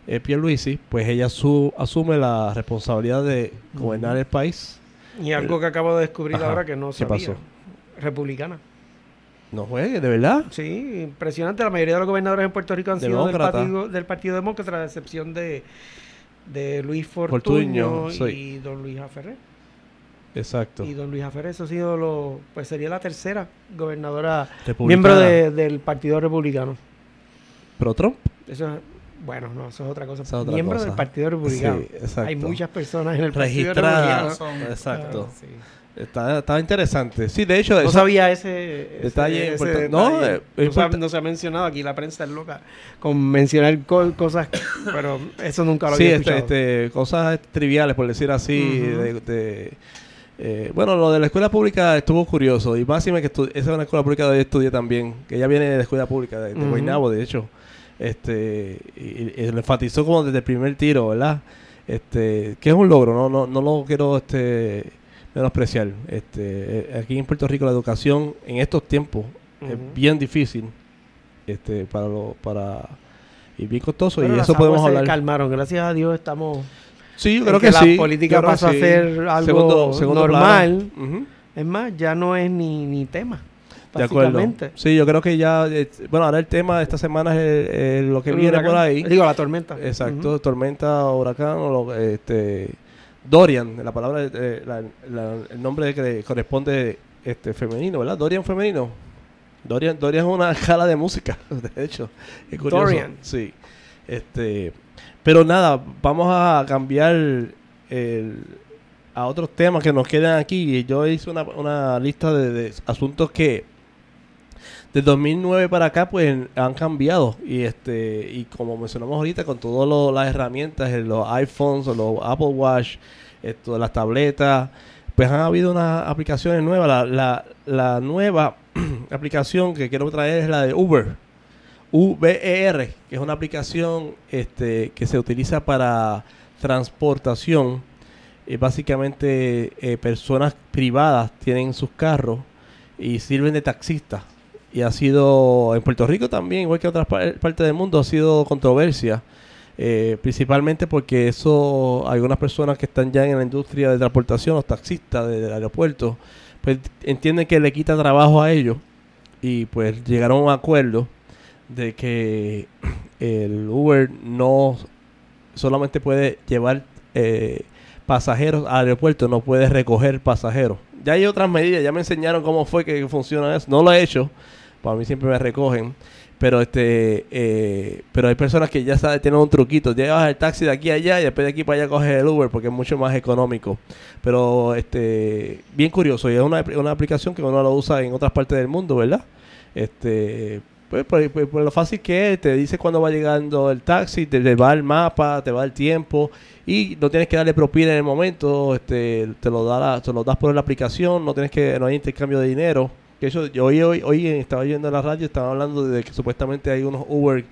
eh, Pierluisi, pues ella su, asume la responsabilidad de gobernar el país. Y algo que acabo de descubrir Ajá. ahora que no ¿Qué sabía. pasó? Republicana. No juegue, ¿de verdad? Sí, impresionante. La mayoría de los gobernadores en Puerto Rico han sido del partido, del partido Demócrata, a excepción de, de Luis Fortuño, y don Luis Aferré. Exacto. Y don Luis Aferré, eso ha sido lo, pues sería la tercera gobernadora miembro de- del Partido Republicano. Pero Trump. Eso es, bueno, no, eso es otra cosa. Esa es otra miembro cosa. del Partido Republicano. Sí, exacto. Hay muchas personas en el Partido Registradas. Republicano. Exacto. Sí. Está, estaba interesante. Sí, de hecho, No sabía ese, Detalle ese. No, detalle. eh, No se ha- importa- no se ha mencionado aquí, la prensa es loca con mencionar co- cosas, pero eso nunca lo sí, había este, escuchado. este, cosas triviales, por decir así. De, de, eh, bueno, lo de la escuela pública estuvo curioso. Y más que esa es una escuela pública donde yo estudié también. Que ella viene de la escuela pública, de, de. Guaynabo, de hecho. Este, y, y lo enfatizó como desde el primer tiro, ¿verdad? Este, que es un logro, no, no, no lo quiero este, menospreciar. Este, eh, aquí en Puerto Rico la educación en estos tiempos es bien difícil este, para, lo, para y bien costoso. Y eso podemos aguas se hablar. calmaron, gracias a Dios estamos... Sí, yo creo que que, la sí. política pasó a ser algo Segundo- segundo normal. Es más, ya no es ni, ni tema, De acuerdo. Sí, yo creo que ya. eh, bueno, ahora el tema de esta semana es el- lo que El viene huracán. por ahí. Digo, la tormenta. Exacto, tormenta, huracán, o lo- este, Dorian, la palabra, eh, la- la- el nombre que corresponde este, femenino, ¿verdad? Dorian femenino. Dorian, Dorian es una escala de música, de hecho. Es curioso. Dorian. Sí. Este, pero nada, vamos a cambiar el- a otros temas que nos quedan aquí. Yo hice una, una lista de, de asuntos que de 2009 para acá pues han cambiado. Y este y como mencionamos ahorita con todas las herramientas eh, los iPhones los Apple Watch esto las tabletas pues han habido unas aplicaciones nuevas. La, la, la nueva aplicación que quiero traer es la de Uber. VER que es una aplicación este que se utiliza para transportación. Y básicamente eh, personas privadas tienen sus carros y sirven de taxistas y ha sido en Puerto Rico también, igual que en otras par- partes del mundo, ha sido controversia Eh, principalmente porque eso, algunas personas que están ya en la industria de transportación, los taxistas del aeropuerto, pues entienden que le quita trabajo a ellos y pues llegaron a un acuerdo de que el Uber no solamente puede llevar eh, pasajeros al aeropuerto, no puede recoger pasajeros. Ya hay otras medidas, ya me enseñaron cómo fue que funciona eso. No lo he hecho, para mí siempre me recogen. Pero este eh, pero hay personas que ya saben, tienen un truquito. Llevas el taxi de aquí a allá y después de aquí para allá coges el Uber porque es mucho más económico. Pero este bien curioso. Y es una, una aplicación que uno lo usa en otras partes del mundo, ¿verdad? Este pues por, por- por lo fácil que es, te dice cuándo va llegando el taxi, te, te va el mapa, te va el tiempo y no tienes que darle propina en el momento, este, te lo da la- te lo das por la aplicación, no tienes que no hay intercambio de dinero. Que eso yo hoy hoy, hoy estaba oyendo en la radio, estaban hablando de que supuestamente hay unos Uber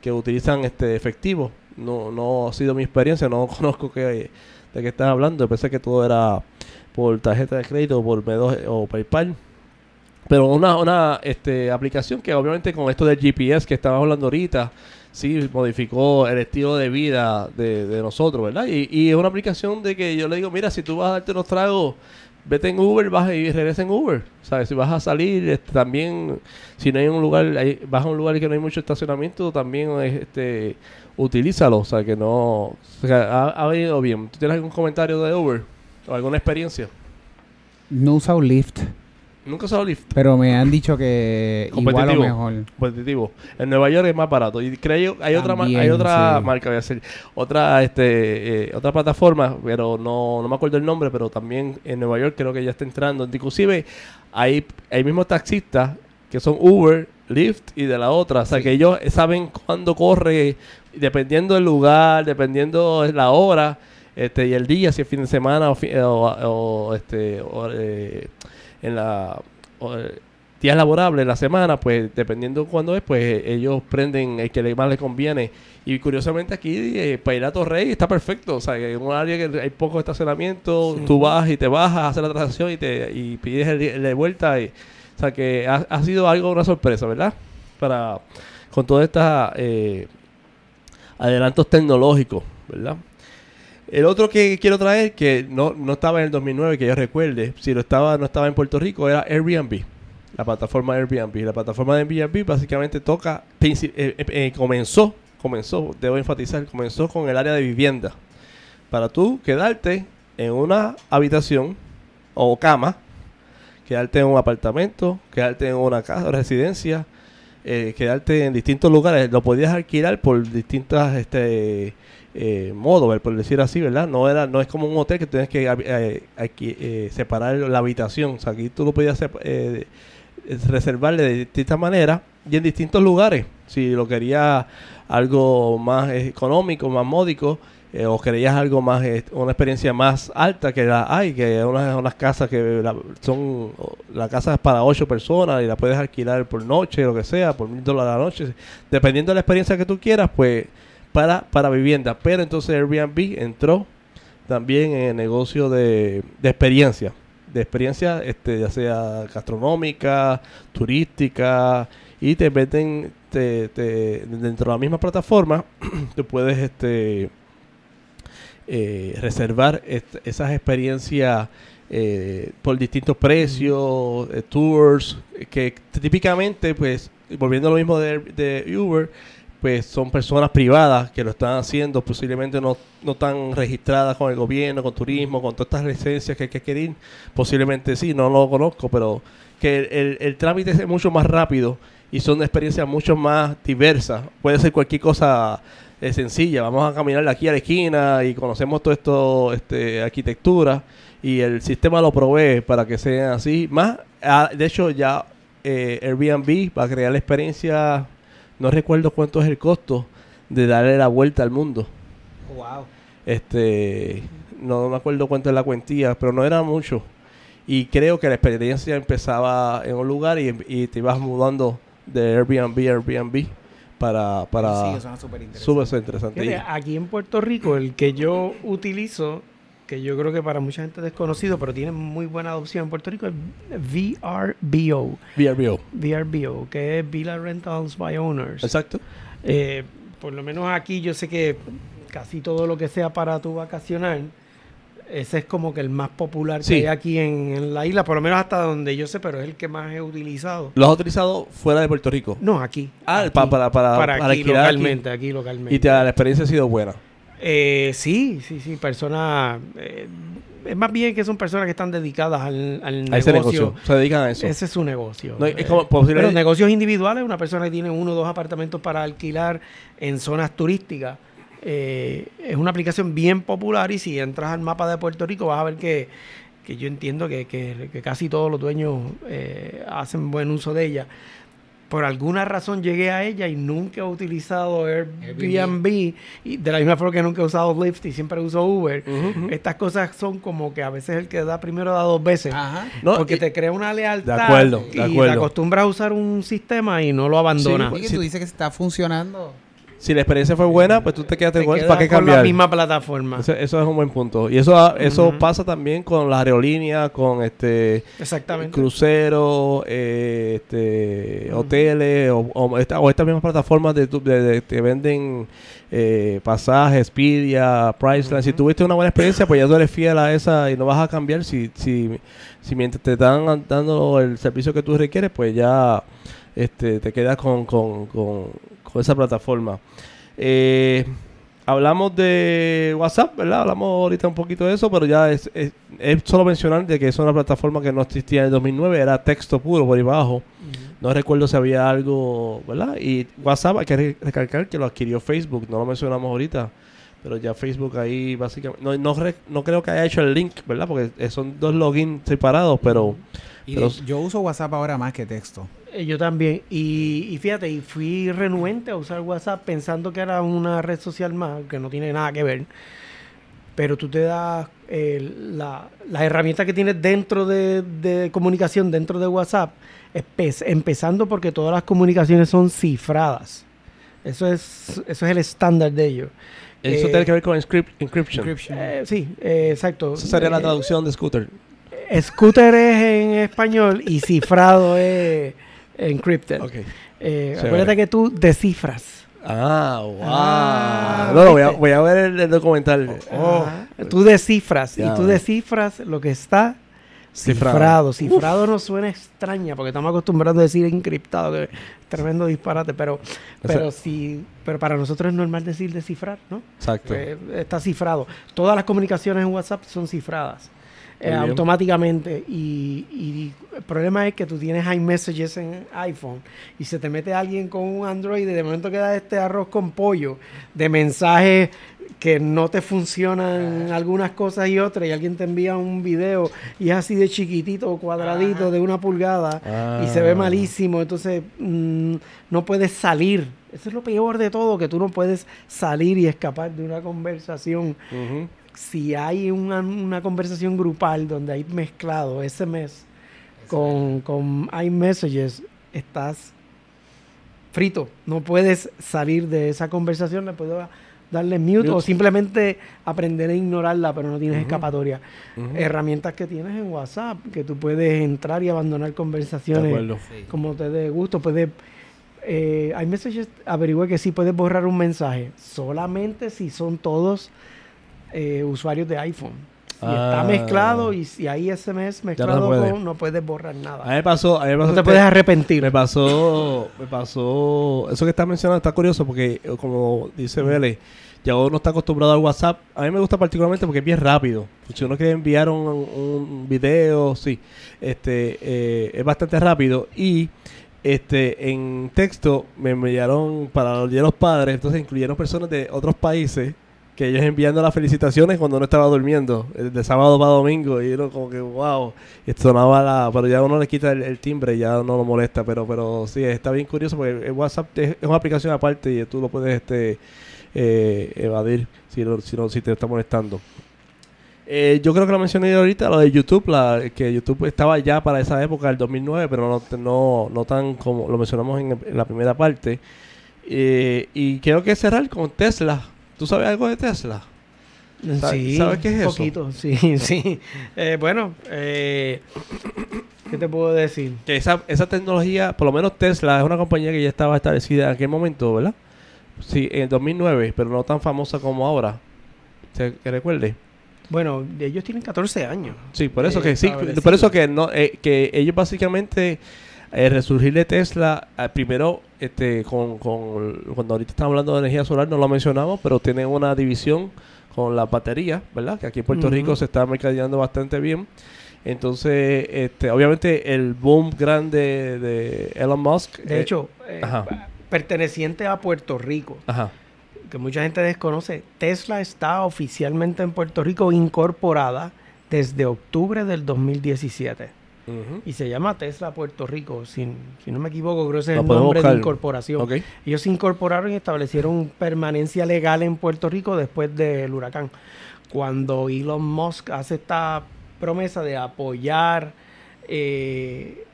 que utilizan este efectivo. No no ha sido mi experiencia, no conozco que de qué estás hablando, pensé que todo era por tarjeta de crédito, por B2 o PayPal. Pero una, una este, aplicación que obviamente con esto del GPS que estábamos hablando ahorita, sí modificó el estilo de vida de, de nosotros, ¿verdad? Y, y es una aplicación de que yo le digo, mira, si tú vas a darte unos tragos, vete en Uber, vas y regresa en Uber. ¿Sabes? Si vas a salir, también, si no hay un lugar, hay- vas a un lugar que no hay mucho estacionamiento, también este, utilízalo. O sea, que no... Ha, ha venido bien. ¿Tú tienes algún comentario de Uber? ¿O alguna experiencia? No he Lyft, Nunca usado Lyft. pero me han dicho que igual o mejor. competitivo. En Nueva York es más barato. Y creo hay otra ma- hay También, otra sí. marca, voy a decir, otra este eh, otra plataforma, pero no, no me acuerdo el nombre, pero también en Nueva York creo que ya está entrando. Inclusive hay hay mismos taxistas que son Uber, Lyft y de la otra, o sea, Sí. que ellos saben cuándo corre dependiendo del lugar, dependiendo de la hora. Este, y el día, si es fin de semana o, fi- o, o, este, o, eh, en la eh, días laborables la semana, pues dependiendo cuándo es, pues eh, ellos prenden el que más les conviene. Y curiosamente aquí eh, para ir a Torrey está perfecto, o sea, en un área que hay poco estacionamiento, Sí. tú vas y te bajas, haces la transacción y te y pides el, el de vuelta. Y, o sea, que ha, ha sido algo una sorpresa, ¿verdad? Para con todos estos adelantos tecnológicos, ¿verdad? El otro que quiero traer, que no, no estaba en el 2009, que yo recuerde, si lo estaba, no estaba en Puerto Rico, era Airbnb. La plataforma Airbnb. La plataforma de Airbnb básicamente toca, eh, eh, eh, comenzó, comenzó, debo enfatizar, comenzó con el área de vivienda. Para tú quedarte en una habitación o cama, quedarte en un apartamento, quedarte en una casa, residencia, quedarte en distintos lugares. Lo podías alquilar por distintas este, eh, modos, ver, por decir así, ¿verdad? No era no es como un hotel que tienes que eh, aquí, eh, separar la habitación. O sea, aquí tú lo podías eh, es reservarle de distintas maneras y en distintos lugares. Si lo querías algo más económico, más módico, eh, o querías algo más, una experiencia más alta que la hay, que unas, unas casas que son, la casa es para ocho personas y la puedes alquilar por noche, lo que sea, por mil dólares a la noche. Dependiendo de la experiencia que tú quieras, pues para, para vivienda. Pero entonces Airbnb entró también en el negocio de, de experiencia. De experiencia, este, ya sea gastronómica, turística, y te meten te, dentro de la misma plataforma, tú puedes este, eh, reservar esas experiencias eh, por distintos precios, eh, tours, que típicamente, pues, volviendo a lo mismo de, de Uber, pues son personas privadas que lo están haciendo, posiblemente no, no están registradas con el gobierno, con turismo, con todas estas licencias que hay que adquirir, posiblemente sí, no lo conozco, pero que el, el- trámite es mucho más rápido y son experiencias mucho más diversas. Puede ser cualquier cosa eh, sencilla, vamos a caminar de aquí a la esquina y conocemos todo esto, este, arquitectura, y el sistema lo provee para que sea así. Más, ah, de hecho, ya eh, Airbnb va a crear la experiencia, no recuerdo cuánto es el costo de darle la vuelta al mundo. Wow. Este, no me acuerdo cuánto es la cuantía, pero no era mucho. Y creo que la experiencia empezaba en un lugar y, y te ibas mudando de Airbnb a Airbnb para... para Sí, suena súper interesante. Súper interesante. Fíjate, aquí en Puerto Rico, el que yo utilizo, que yo creo que para mucha gente es desconocido, pero tiene muy buena adopción en Puerto Rico, es VRBO. VRBO. VRBO, que es Villa Rentals by Owners. Exacto. Eh, por lo menos aquí yo sé que casi todo lo que sea para tu vacacionar, ese es como que el más popular Sí. que hay aquí en, en la isla, por lo menos hasta donde yo sé, pero es el que más he utilizado. ¿Lo has utilizado fuera de Puerto Rico? No, aquí. Ah, aquí. pa- para- para- para aquí, alquilar aquí. localmente, aquí localmente. Y te, la experiencia ha sido buena. Eh, sí, sí, sí, personas... eh, es más bien que son personas que están dedicadas al, al A ese negocio. negocio. Se dedican a eso. Ese es su negocio. No, es Eh, como posible- pero negocios individuales, una persona que tiene uno o dos apartamentos para alquilar en zonas turísticas, eh, es una aplicación bien popular y si entras al mapa de Puerto Rico vas a ver que, que yo entiendo que, que- que casi todos los dueños eh, hacen buen uso de ella. Por alguna razón llegué a ella y nunca he utilizado Airbnb, y de la misma forma que nunca he usado Lyft y siempre uso Uber. Estas cosas son como que a veces el que da primero da dos veces. Ajá. No, porque y- te crea una lealtad De acuerdo, y de acuerdo. te acostumbras a usar un sistema y no lo abandonas. Y que Sí. tú dices que está funcionando. Si la experiencia fue buena, pues tú te quedaste Te igual. quedas ¿Para qué con cambiar? la misma plataforma. Eso, eso es un buen punto. Y eso, eso Ujú. pasa también con las aerolíneas, con este Exactamente. cruceros, eh, este, hoteles o, o esta- o estas mismas plataformas de, tu- de- de- que venden eh, pasajes, Expedia, Priceline. Si tuviste una buena experiencia, pues ya tú eres fiel a esa y no vas a cambiar. Si, si, si mientras te están dando el servicio que tú requieres, pues ya este, te quedas con, con, con, con esa plataforma. Eh, hablamos de WhatsApp, ¿verdad? Hablamos ahorita un poquito de eso, pero ya es, es, es solo mencionar de que es una plataforma que no existía en el 2009, era texto puro por ahí abajo. No recuerdo si había algo, ¿verdad? Y WhatsApp, hay que re- recalcar que lo adquirió Facebook, no lo mencionamos ahorita. Pero ya Facebook ahí básicamente... No, no, re- no creo que haya hecho el link, ¿verdad? Porque son dos logins separados, pero... Y Pero- de- yo uso WhatsApp ahora más que texto. Eh, Yo también. Y, y fíjate, y fui renuente a usar WhatsApp pensando que era una red social más, que no tiene nada que ver. Pero tú te das eh, la, la herramienta que tienes dentro de, de comunicación, dentro de WhatsApp, empezando porque todas las comunicaciones son cifradas. Eso es, eso es el estándar de ellos. Eso Eh, tiene que ver con encryp- encryption. Eh, sí, eh, exacto. Esa sería la traducción de Scooter. Scooter es en español y cifrado es encrypted. Ok. Eh, acuérdate que tú descifras. Ah, wow. Ah, no, no, voy a, ¿viste? voy a ver el, el documental. Oh. Ajá. Tú descifras y tú descifras lo que está Cifrado. cifrado. Cifrado, no suena extraña porque estamos acostumbrados a decir encriptado, que es tremendo disparate, pero, pero sí, pero para nosotros es normal decir descifrar, ¿no? Exacto. Eh, está cifrado. Todas las comunicaciones en WhatsApp son cifradas eh, automáticamente. Y, y el problema es que tú tienes iMessages en iPhone y se te mete alguien con un Android y de momento queda este arroz con pollo de mensajes que no te funcionan algunas cosas y otras y alguien te envía un video y es así de chiquitito cuadradito de una pulgada y se ve Ah. malísimo entonces mm, no puedes salir eso es lo peor de todo que tú no puedes salir y escapar de una conversación. Si hay una, una conversación grupal donde hay mezclado SMS con, con iMessages, estás frito. No puedes salir de esa conversación, le puedo darle mute, Mute. o simplemente aprender a ignorarla, pero no tienes escapatoria. Herramientas que tienes en WhatsApp, que tú puedes entrar y abandonar conversaciones como te dé gusto. Puedes, eh, iMessages averigüe que sí puedes borrar un mensaje, solamente si son todos eh, usuarios de iPhone. Si está Ah. mezclado y si hay SMS mezclado puede. con, no puedes borrar A mí nada. me pasó, a mí me pasó No te puedes arrepentir. Me pasó, me pasó, eso que estás mencionando está curioso porque, eh, como dice Vélez, ya uno está acostumbrado al WhatsApp. A mí me gusta particularmente porque es bien rápido. Si uno quiere enviar un, un video, sí, este, eh, es bastante rápido. Y este, en texto me enviaron para los días de los padres, entonces incluyeron personas de otros países que ellos enviando las felicitaciones cuando no estaba durmiendo, de sábado para domingo, y uno como que, wow, y sonaba la, pero ya uno le quita el, el timbre, ya no lo molesta, pero pero sí, está bien curioso porque el WhatsApp es, una aplicación aparte y tú lo puedes este eh, evadir si, lo- si, no- si te está molestando. Eh, yo creo que lo mencioné ahorita, lo de YouTube, que YouTube estaba ya para esa época, el 2009, pero no, no, no tan como lo mencionamos en, en la primera parte. Eh, y quiero que cerrar con Tesla. ¿Tú sabes algo de Tesla? Sa- Sí, ¿sabes qué es un eso? poquito, sí, sí. Eh, bueno, eh, ¿qué te puedo decir? Que esa, esa tecnología, por lo menos Tesla, es una compañía que ya estaba establecida en aquel momento, ¿verdad? Sí, en el 2009, pero no tan famosa como ahora. ¿Se que recuerde? Bueno, ellos tienen 14 años. Sí, por eso Eh, que sí, por eso que no, eh, que ellos básicamente el resurgir de Tesla, eh, primero, este, con, con cuando ahorita estamos hablando de energía solar, no lo mencionamos, pero tienen una división con la batería, ¿verdad? Que aquí en Puerto. Rico se está mercadeando bastante bien. Entonces, este, obviamente el boom grande de Elon Musk. De eh, hecho, eh, perteneciente a Puerto Rico, ajá. que mucha gente desconoce, Tesla está oficialmente en Puerto Rico incorporada desde octubre del 2017. Y se llama Tesla Puerto Rico, si no me equivoco, creo que ese es el nombre buscar. de incorporación. Ellos se incorporaron y establecieron permanencia legal en Puerto Rico después del huracán. Cuando Elon Musk hace esta promesa de apoyar eh,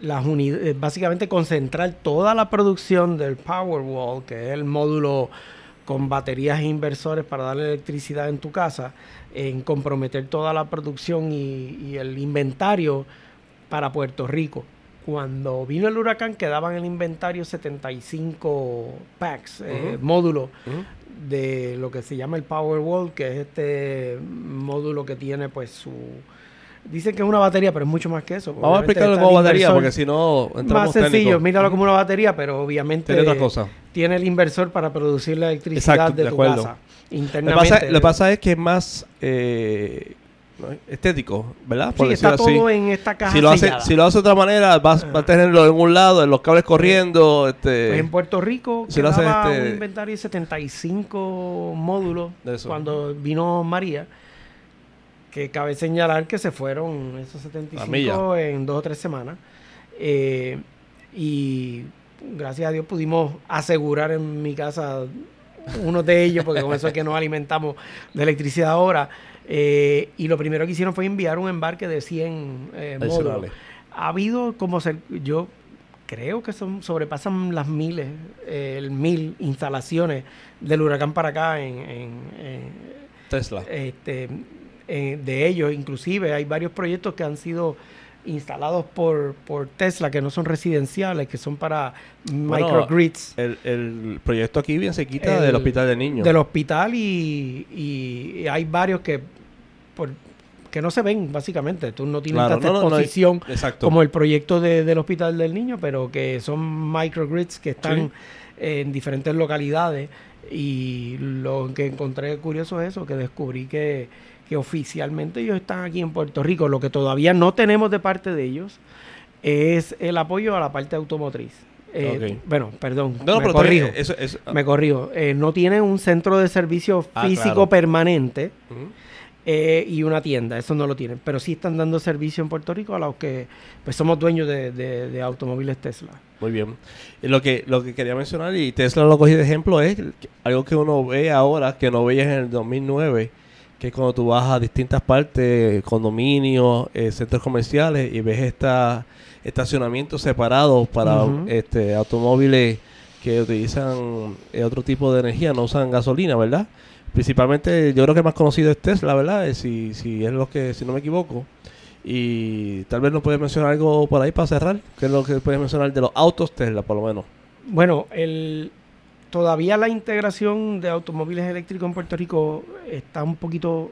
las unidades, básicamente concentrar toda la producción del Powerwall, que es el módulo con baterías e inversores para darle electricidad en tu casa, en comprometer toda la producción y, y el inventario para Puerto Rico. Cuando vino el huracán quedaban en el inventario 75 packs, eh, Ujú. módulos de lo que se llama el Powerwall, que es este módulo que tiene pues su... Dicen que es una batería, pero es mucho más que eso. Vamos a explicarlo como batería, porque si no entramos Más sencillo, técnicos. míralo como una batería, pero obviamente Tiene otra cosa. tiene el inversor para producir la electricidad Exacto, de, de tu acuerdo. casa internamente. pasa, lo que pasa es que es más eh. Estético, ¿verdad? Sí, está así. todo en esta caja Si lo, hace, si lo hace de otra manera, vas, va a tenerlo en un lado, en los cables corriendo. Este, Pues en Puerto Rico si lo quedaba este- un inventario de 75 módulos eso. cuando vino María, que cabe señalar que se fueron esos A 75 milla. en dos o tres semanas. Eh, y gracias a Dios pudimos asegurar en mi casa unos de ellos, porque con eso es que nos alimentamos de electricidad ahora. Eh, y lo primero que hicieron fue enviar un embarque de 100 eh, módulos. Ha habido como se, yo creo que son sobrepasan las miles, eh, el mil instalaciones del huracán para acá en, en- en, Tesla. este, eh, de ellos. Inclusive hay varios proyectos que han sido instalados por, por Tesla que no son residenciales, que son para microgrids El, el proyecto aquí bien se quita El- del hospital de niños. del hospital y, y hay varios que por, que no se ven básicamente. Tú no tienes Claro, tanta no, no, no hay- exposición como el proyecto de- del Hospital del Niño, pero que son microgrids que están Sí. en diferentes localidades. Y lo que encontré curioso es eso, que descubrí que, que oficialmente ellos están aquí en Puerto Rico. Lo que todavía no tenemos de parte de ellos es el apoyo a la parte automotriz. Eh. Bueno, perdón, no, no, me corrijo. Eso, eso- Me corrijo. Eh, no tienen un centro de servicio Ah, físico claro. permanente eh, y una tienda. Eso no lo tienen. Pero sí están dando servicio en Puerto Rico a los que pues somos dueños de, de- de automóviles Tesla. Muy bien. Lo que, lo que quería mencionar, y Tesla lo cogí de ejemplo, es que- algo que uno ve ahora, que no veías en el 2009, que es cuando tú vas a distintas partes, condominios, eh, centros comerciales, y ves esta estacionamientos separados para este automóviles que utilizan eh, otro tipo de energía, no usan gasolina, ¿verdad? Principalmente, yo creo que el más conocido es Tesla, ¿verdad? Eh, Si, si es lo que, si no me equivoco. Y tal vez nos puedes mencionar algo por ahí para cerrar. ¿Qué es lo que puedes mencionar de los autos Tesla, por lo menos? Bueno, el, todavía la integración de automóviles eléctricos en Puerto Rico está un poquito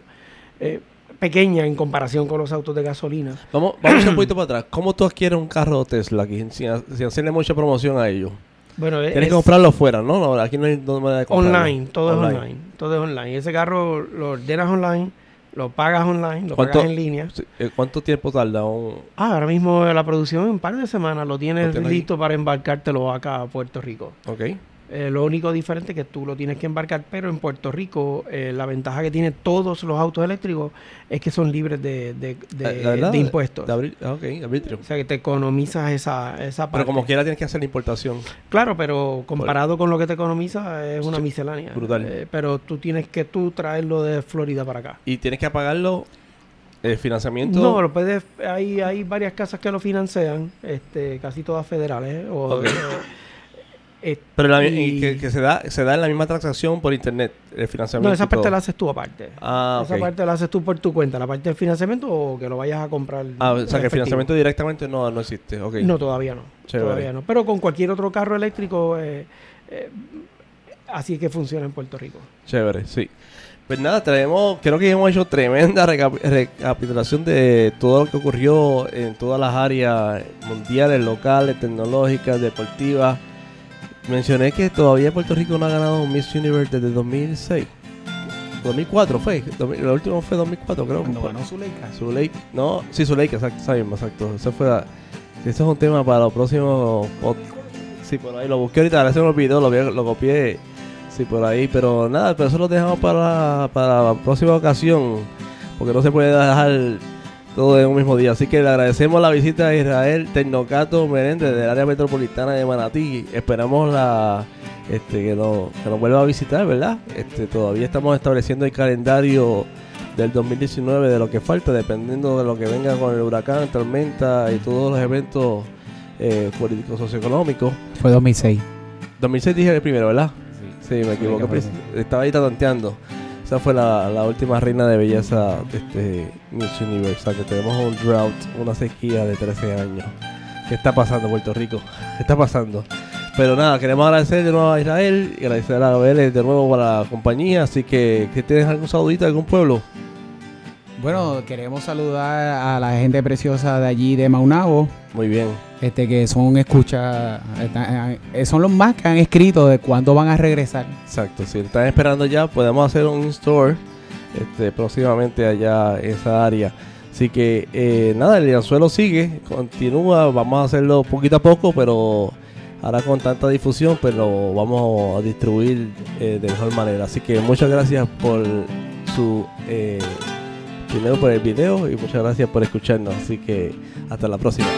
eh, pequeña en comparación con los autos de gasolina. Vamos, vamos un poquito para atrás. ¿Cómo tú adquieres un carro Tesla aquí sin, sin hacerle mucha promoción a ellos? Bueno, Tienes es que comprarlo fuera, ¿no? No, aquí no hay manera de comprarlo. online, todo es online, todo es online. Ese carro lo ordenas online, lo pagas online, lo ¿Cuánto- pagas en línea. Eh, ¿Cuánto tiempo tarda un...? Ah, ahora mismo la producción en un par de semanas lo tienes Lo tienes ahí. listo para embarcártelo acá a Puerto Rico. Ok. Eh, lo único diferente es que tú lo tienes que embarcar, pero en Puerto Rico eh, la ventaja que tienen todos los autos eléctricos es que son libres de, de- de- Eh, la verdad, de impuestos. Abri- ah, o sea que te economizas esa, esa parte. Pero como quiera tienes que hacer la importación. Claro, pero comparado con lo que te economiza es una miscelánea. brutal. Eh, pero tú tienes que tú traerlo de Florida para acá. Y tienes que pagarlo el financiamiento. No, lo puedes, hay, hay varias casas que lo financian, este, casi todas federales. O. eh, pero la- y- y que, que se da se da en la misma transacción por internet, el financiamiento. no, esa parte la haces tú aparte. Ah, Esa parte la haces tú por tu cuenta, la parte del financiamiento o que lo vayas a comprar. Ah, o sea que el financiamiento directamente no, no existe. Ok. No, todavía no. Chévere. Todavía no. Pero con cualquier otro carro eléctrico, eh, eh, así es que funciona en Puerto Rico. Chévere, sí. Pues nada, traemos, creo que hemos hecho tremenda recap- recapitulación de todo lo que ocurrió en todas las áreas mundiales, locales, tecnológicas, deportivas. Mencioné que todavía Puerto Rico no ha ganado un Miss Universe desde 2006. 2004 fue, 2000 lo último fue 2004 creo. Cuando ganó Zuleika. Zuleika, no, sí, Zuleika, exacto, misma, exacto. Eso fue, la- ese es un tema para los próximos Sí, por ahí lo busqué ahorita, ahora se me olvidó, lo, lo copié, sí, por ahí, pero nada, pero eso lo dejamos para, para la próxima ocasión, porque no se puede dejar todo en un mismo día. Así que le agradecemos la visita a Israel Tecnocato Menéndez del área metropolitana de Manatí. Esperamos la este que nos, que nos vuelva a visitar, ¿verdad? Este, todavía estamos estableciendo el calendario del 2019 de lo que falta, dependiendo de lo que venga con el huracán, tormenta y todos los eventos eh, políticos socioeconómicos. Fue 2006. 2006 dije el primero, ¿verdad? Sí, me equivoqué. pues, Estaba ahí tanteando. Esa fue la, última reina de belleza de este Miss Universe. O sea, que tenemos un drought, una sequía de 13 años. ¿Qué está pasando, Puerto Rico? ¿Qué está pasando? Pero nada, queremos agradecer de nuevo a Israel y agradecer a Vélez de nuevo por la compañía. Así que, ¿qué tienes algún saludito algún pueblo? Bueno, queremos saludar a la gente preciosa de allí de Maunabo, Muy bien. este que son escucha, están- eh, son los más que han escrito de cuándo van a regresar. Exacto, si están esperando ya, podemos hacer un in-store este, próximamente allá en esa área. Así que eh, nada, el anzuelo sigue, continúa, vamos a hacerlo poquito a poco, pero ahora con tanta difusión, pues lo vamos a distribuir eh, de mejor manera. Así que muchas gracias por su, eh, primero por el video y muchas gracias por escucharnos. Así que hasta la próxima.